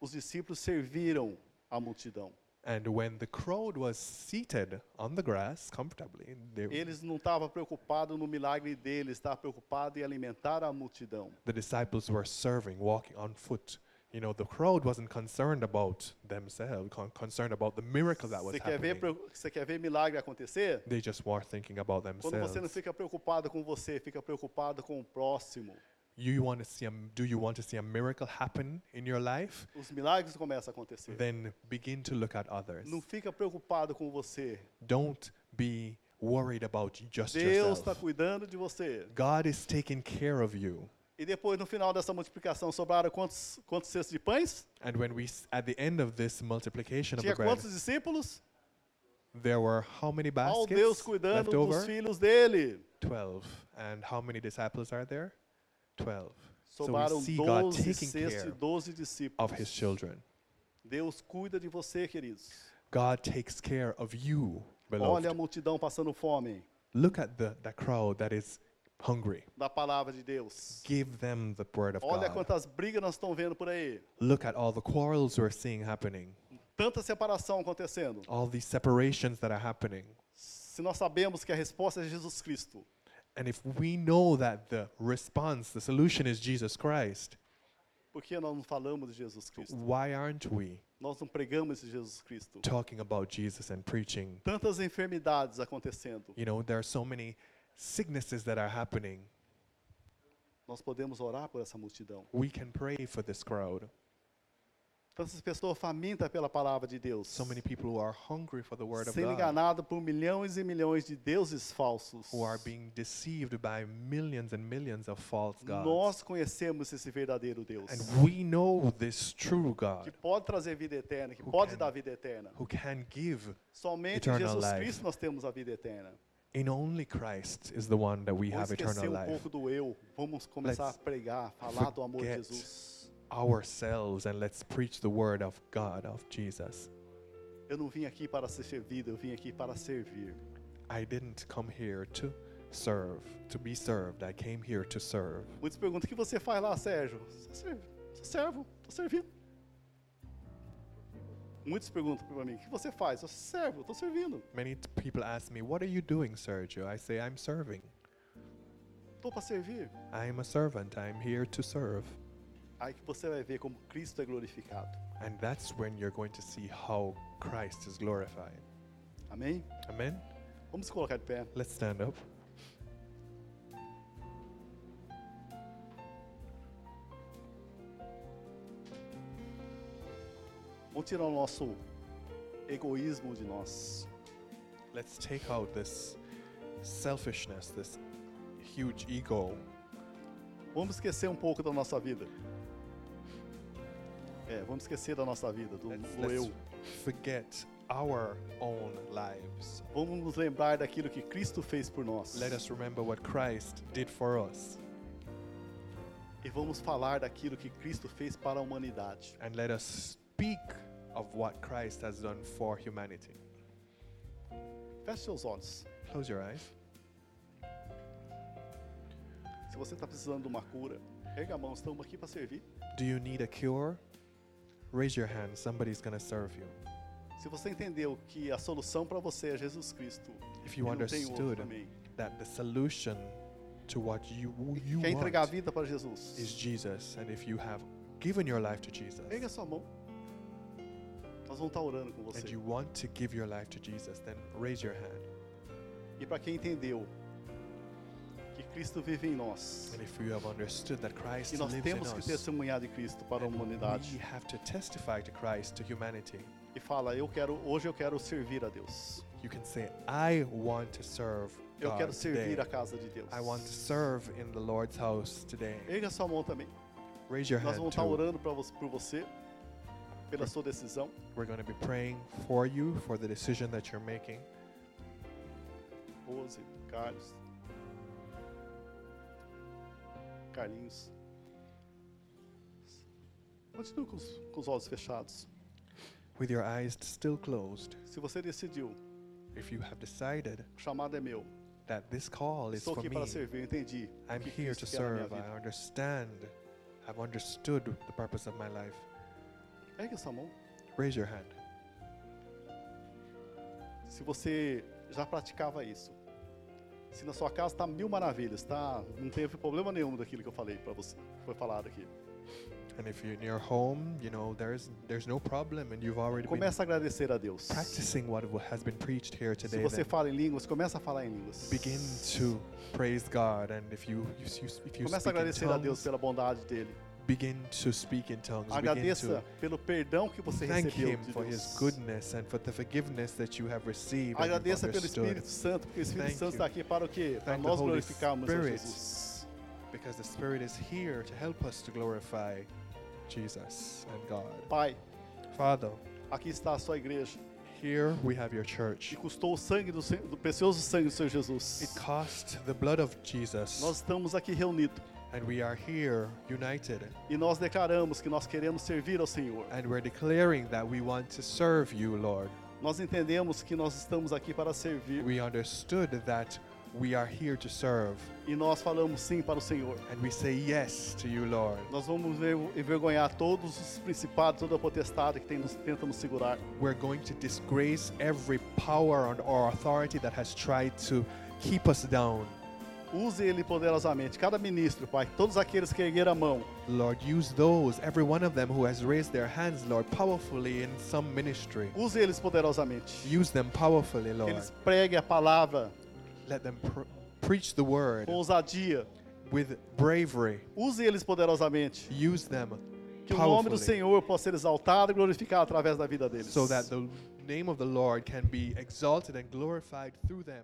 os discípulos serviram a multidão. and when the crowd was seated on the grass comfortably, they, Eles não estavam preocupados no milagre deles, estavam preocupados em alimentar a multidão. the disciples were serving, walking on foot. You know, the crowd wasn't concerned about themselves, con- concerned about the miracle that was Você quer, ver, happening. preo- você quer ver milagre acontecer? They just were thinking about Quando você não themselves. fica preocupado com você, fica preocupado com o próximo. You want to see a, do you want to see a miracle happen in your life? Os milagres começam a acontecer. Then begin to look at others. Não fica preocupado com você. Don't be worried about just Deus está yourself. cuidando de você. God is taking care of you. E depois, no final dessa multiplicação, sobraram quantos, quantos cestos de pães? And when we, at the end of this multiplication of the bread, quantos discípulos? there were how many Ao Deus baskets cuidando left dos over? filhos dele. 12. And how many disciples are there? 12. So we Sobraram see God 12 taking cestos e care 12 of discípulos. his children. Deus cuida de você, queridos. God takes care of you, Olha beloved. a multidão passando fome Look at the, the crowd that is hungry. da palavra de Deus. Give them the word of Olha God. quantas brigas nós estamos vendo por aí. Look at all the quarrels we're seeing happening, Tanta separação acontecendo. all these separations that are happening. Se nós sabemos que a resposta é Jesus Cristo, And if we know that the response, the solution is Jesus Christ, por que nós não falamos de Jesus Cristo? why aren't we Nós não pregamos de Jesus Cristo. talking about Jesus and preaching? Tantas enfermidades acontecendo. You know, there are so many sicknesses that are happening. Nós podemos orar por essa multidão. We can pray for this crowd. Tantas pessoas famintas pela palavra de Deus. So many people who are hungry for the word of Sendo God, enganados por milhões e milhões de deuses falsos. who are being deceived by millions and millions of false gods. Nós conhecemos esse verdadeiro Deus. And we know this true Que God pode trazer vida eterna, que pode can- dar vida eterna. who can give. Somente em Jesus life. Cristo nós temos a vida eterna. In only Christ is the one that we Vamos have eternal um life. pouco do eu. Vamos começar Let's a pregar, falar do amor de Jesus. Ourselves and let's preach the word of God, of Jesus. Eu não vim aqui para ser servido, eu vim aqui para servir. I didn't come here to serve, to be served. I came here to serve. Muitos perguntam: o que você faz lá, Sérgio? Só servo, só servo, estou servindo. Muitos perguntam para mim: o que você faz? Eu servo, estou servindo. Many people ask me, What are you doing, Sergio? I say, I'm serving. Estou para servir. I'm a servant. I'm here to serve. Aí que você vai ver como Cristo é glorificado. And that's when you're going to see how Christ is glorified. Amém? Amen? Vamos colocar de pé. Let's stand up. Vamos tirar o nosso egoísmo de nós. Let's take out this selfishness, this huge ego. Vamos esquecer um pouco da nossa vida. É, vamos esquecer da nossa vida, do, Let's, do let's eu. forget our own lives. Vamos nos lembrar daquilo que Cristo fez por nós. Let us remember what Christ did for us. E vamos falar daquilo que Cristo fez para a humanidade. And let us speak of what Christ has done for humanity. Feche seus olhos. Close your eyes. Se você está precisando de uma cura, erga a mão, estamos aqui para servir. Do you need a cure? Raise your hand. Somebody's going to serve you. Se você entendeu que a solução para você é Jesus Cristo, If you understood that the solution to what you, you Quer entregar a vida para is Jesus? Jesus, and if you have given your life to Jesus, Erga sua mão. Nós vamos estar orando com and você. you want to give your life to Jesus, then raise your hand. E para quem entendeu que Cristo vive em nós, And if you have understood that Christ e nós lives in temos que us, testemunhar de Cristo para a humanidade, we have to testify to Christ to humanity. e fala: Eu quero, hoje eu quero servir a Deus. You can say, "I want to serve Eu quero servir a casa de Deus. I want to serve in the Lord's house today." Erga sua mão também. Raise your Nós hand vamos estar too. orando pra você, por você, pela sua decisão. We're going to be praying for you for the decision that you're making. Rose, Carlos, Carlinhos. Continue com os, com os olhos fechados. With your eyes still closed, Se você decidiu, if you have decided o chamado é meu. that this call is Estou for aqui me, para servir, eu entendi. o I'm que here to Cristo quer na minha serve. I vida. understand. I've understood the purpose of my life. Ergue essa mão. Raise your hand. Se você já praticava isso, se na sua casa está mil maravilhas, tá? Não teve problema nenhum daquilo que eu falei para você, foi falado aqui. And if you're in your home, you know, there's there's no problem and you've already Começa a agradecer a Deus. practicing what has been preached here Se today. você then fala em línguas, começa a falar em línguas. begin to praise God and if you, you, you if you Começa a speak in agradecer a Deus tongues, pela bondade dele. Begin to speak in tongues. Agradeça pelo perdão que você thank recebeu Him de for His Deus. goodness and for the forgiveness that you have received. Agradeça pelo. Espírito Santo, porque o Espírito Thank Santo está aqui para o quê? Para nós glorificarmos Spirit. Jesus. Because the Spirit is here to help us to glorify Jesus and God. Pai, Father, aqui está a sua igreja. here we have your E church. custou o sangue do, do precioso sangue do Senhor Jesus. It cost the blood of Jesus, Nós estamos aqui reunidos and we are here united. e nós declaramos que nós queremos servir ao Senhor. And we're declaring that we want to serve you, Lord. Nós entendemos que nós estamos aqui para servir We understood that we are here to serve, e nós falamos sim para o Senhor. and we say yes to you, Lord. Nós vamos envergonhar todos os principados, toda a potestade que tem nos, tenta nos segurar. We're going to disgrace every power and or authority that has tried to keep us down. Use ele poderosamente, cada ministro, Pai, todos aqueles que ergueram a mão, Lord, use those, every one of them who has raised their hands, Lord, powerfully in some ministry. use eles poderosamente. Use them powerfully, Que Lord. eles preguem a palavra Let them pr- preach the word com ousadia. with bravery. Use eles poderosamente. Use them Que o nome do Senhor possa ser exaltado e glorificado através da vida deles. so that the name of the Lord can be exalted and glorified through them.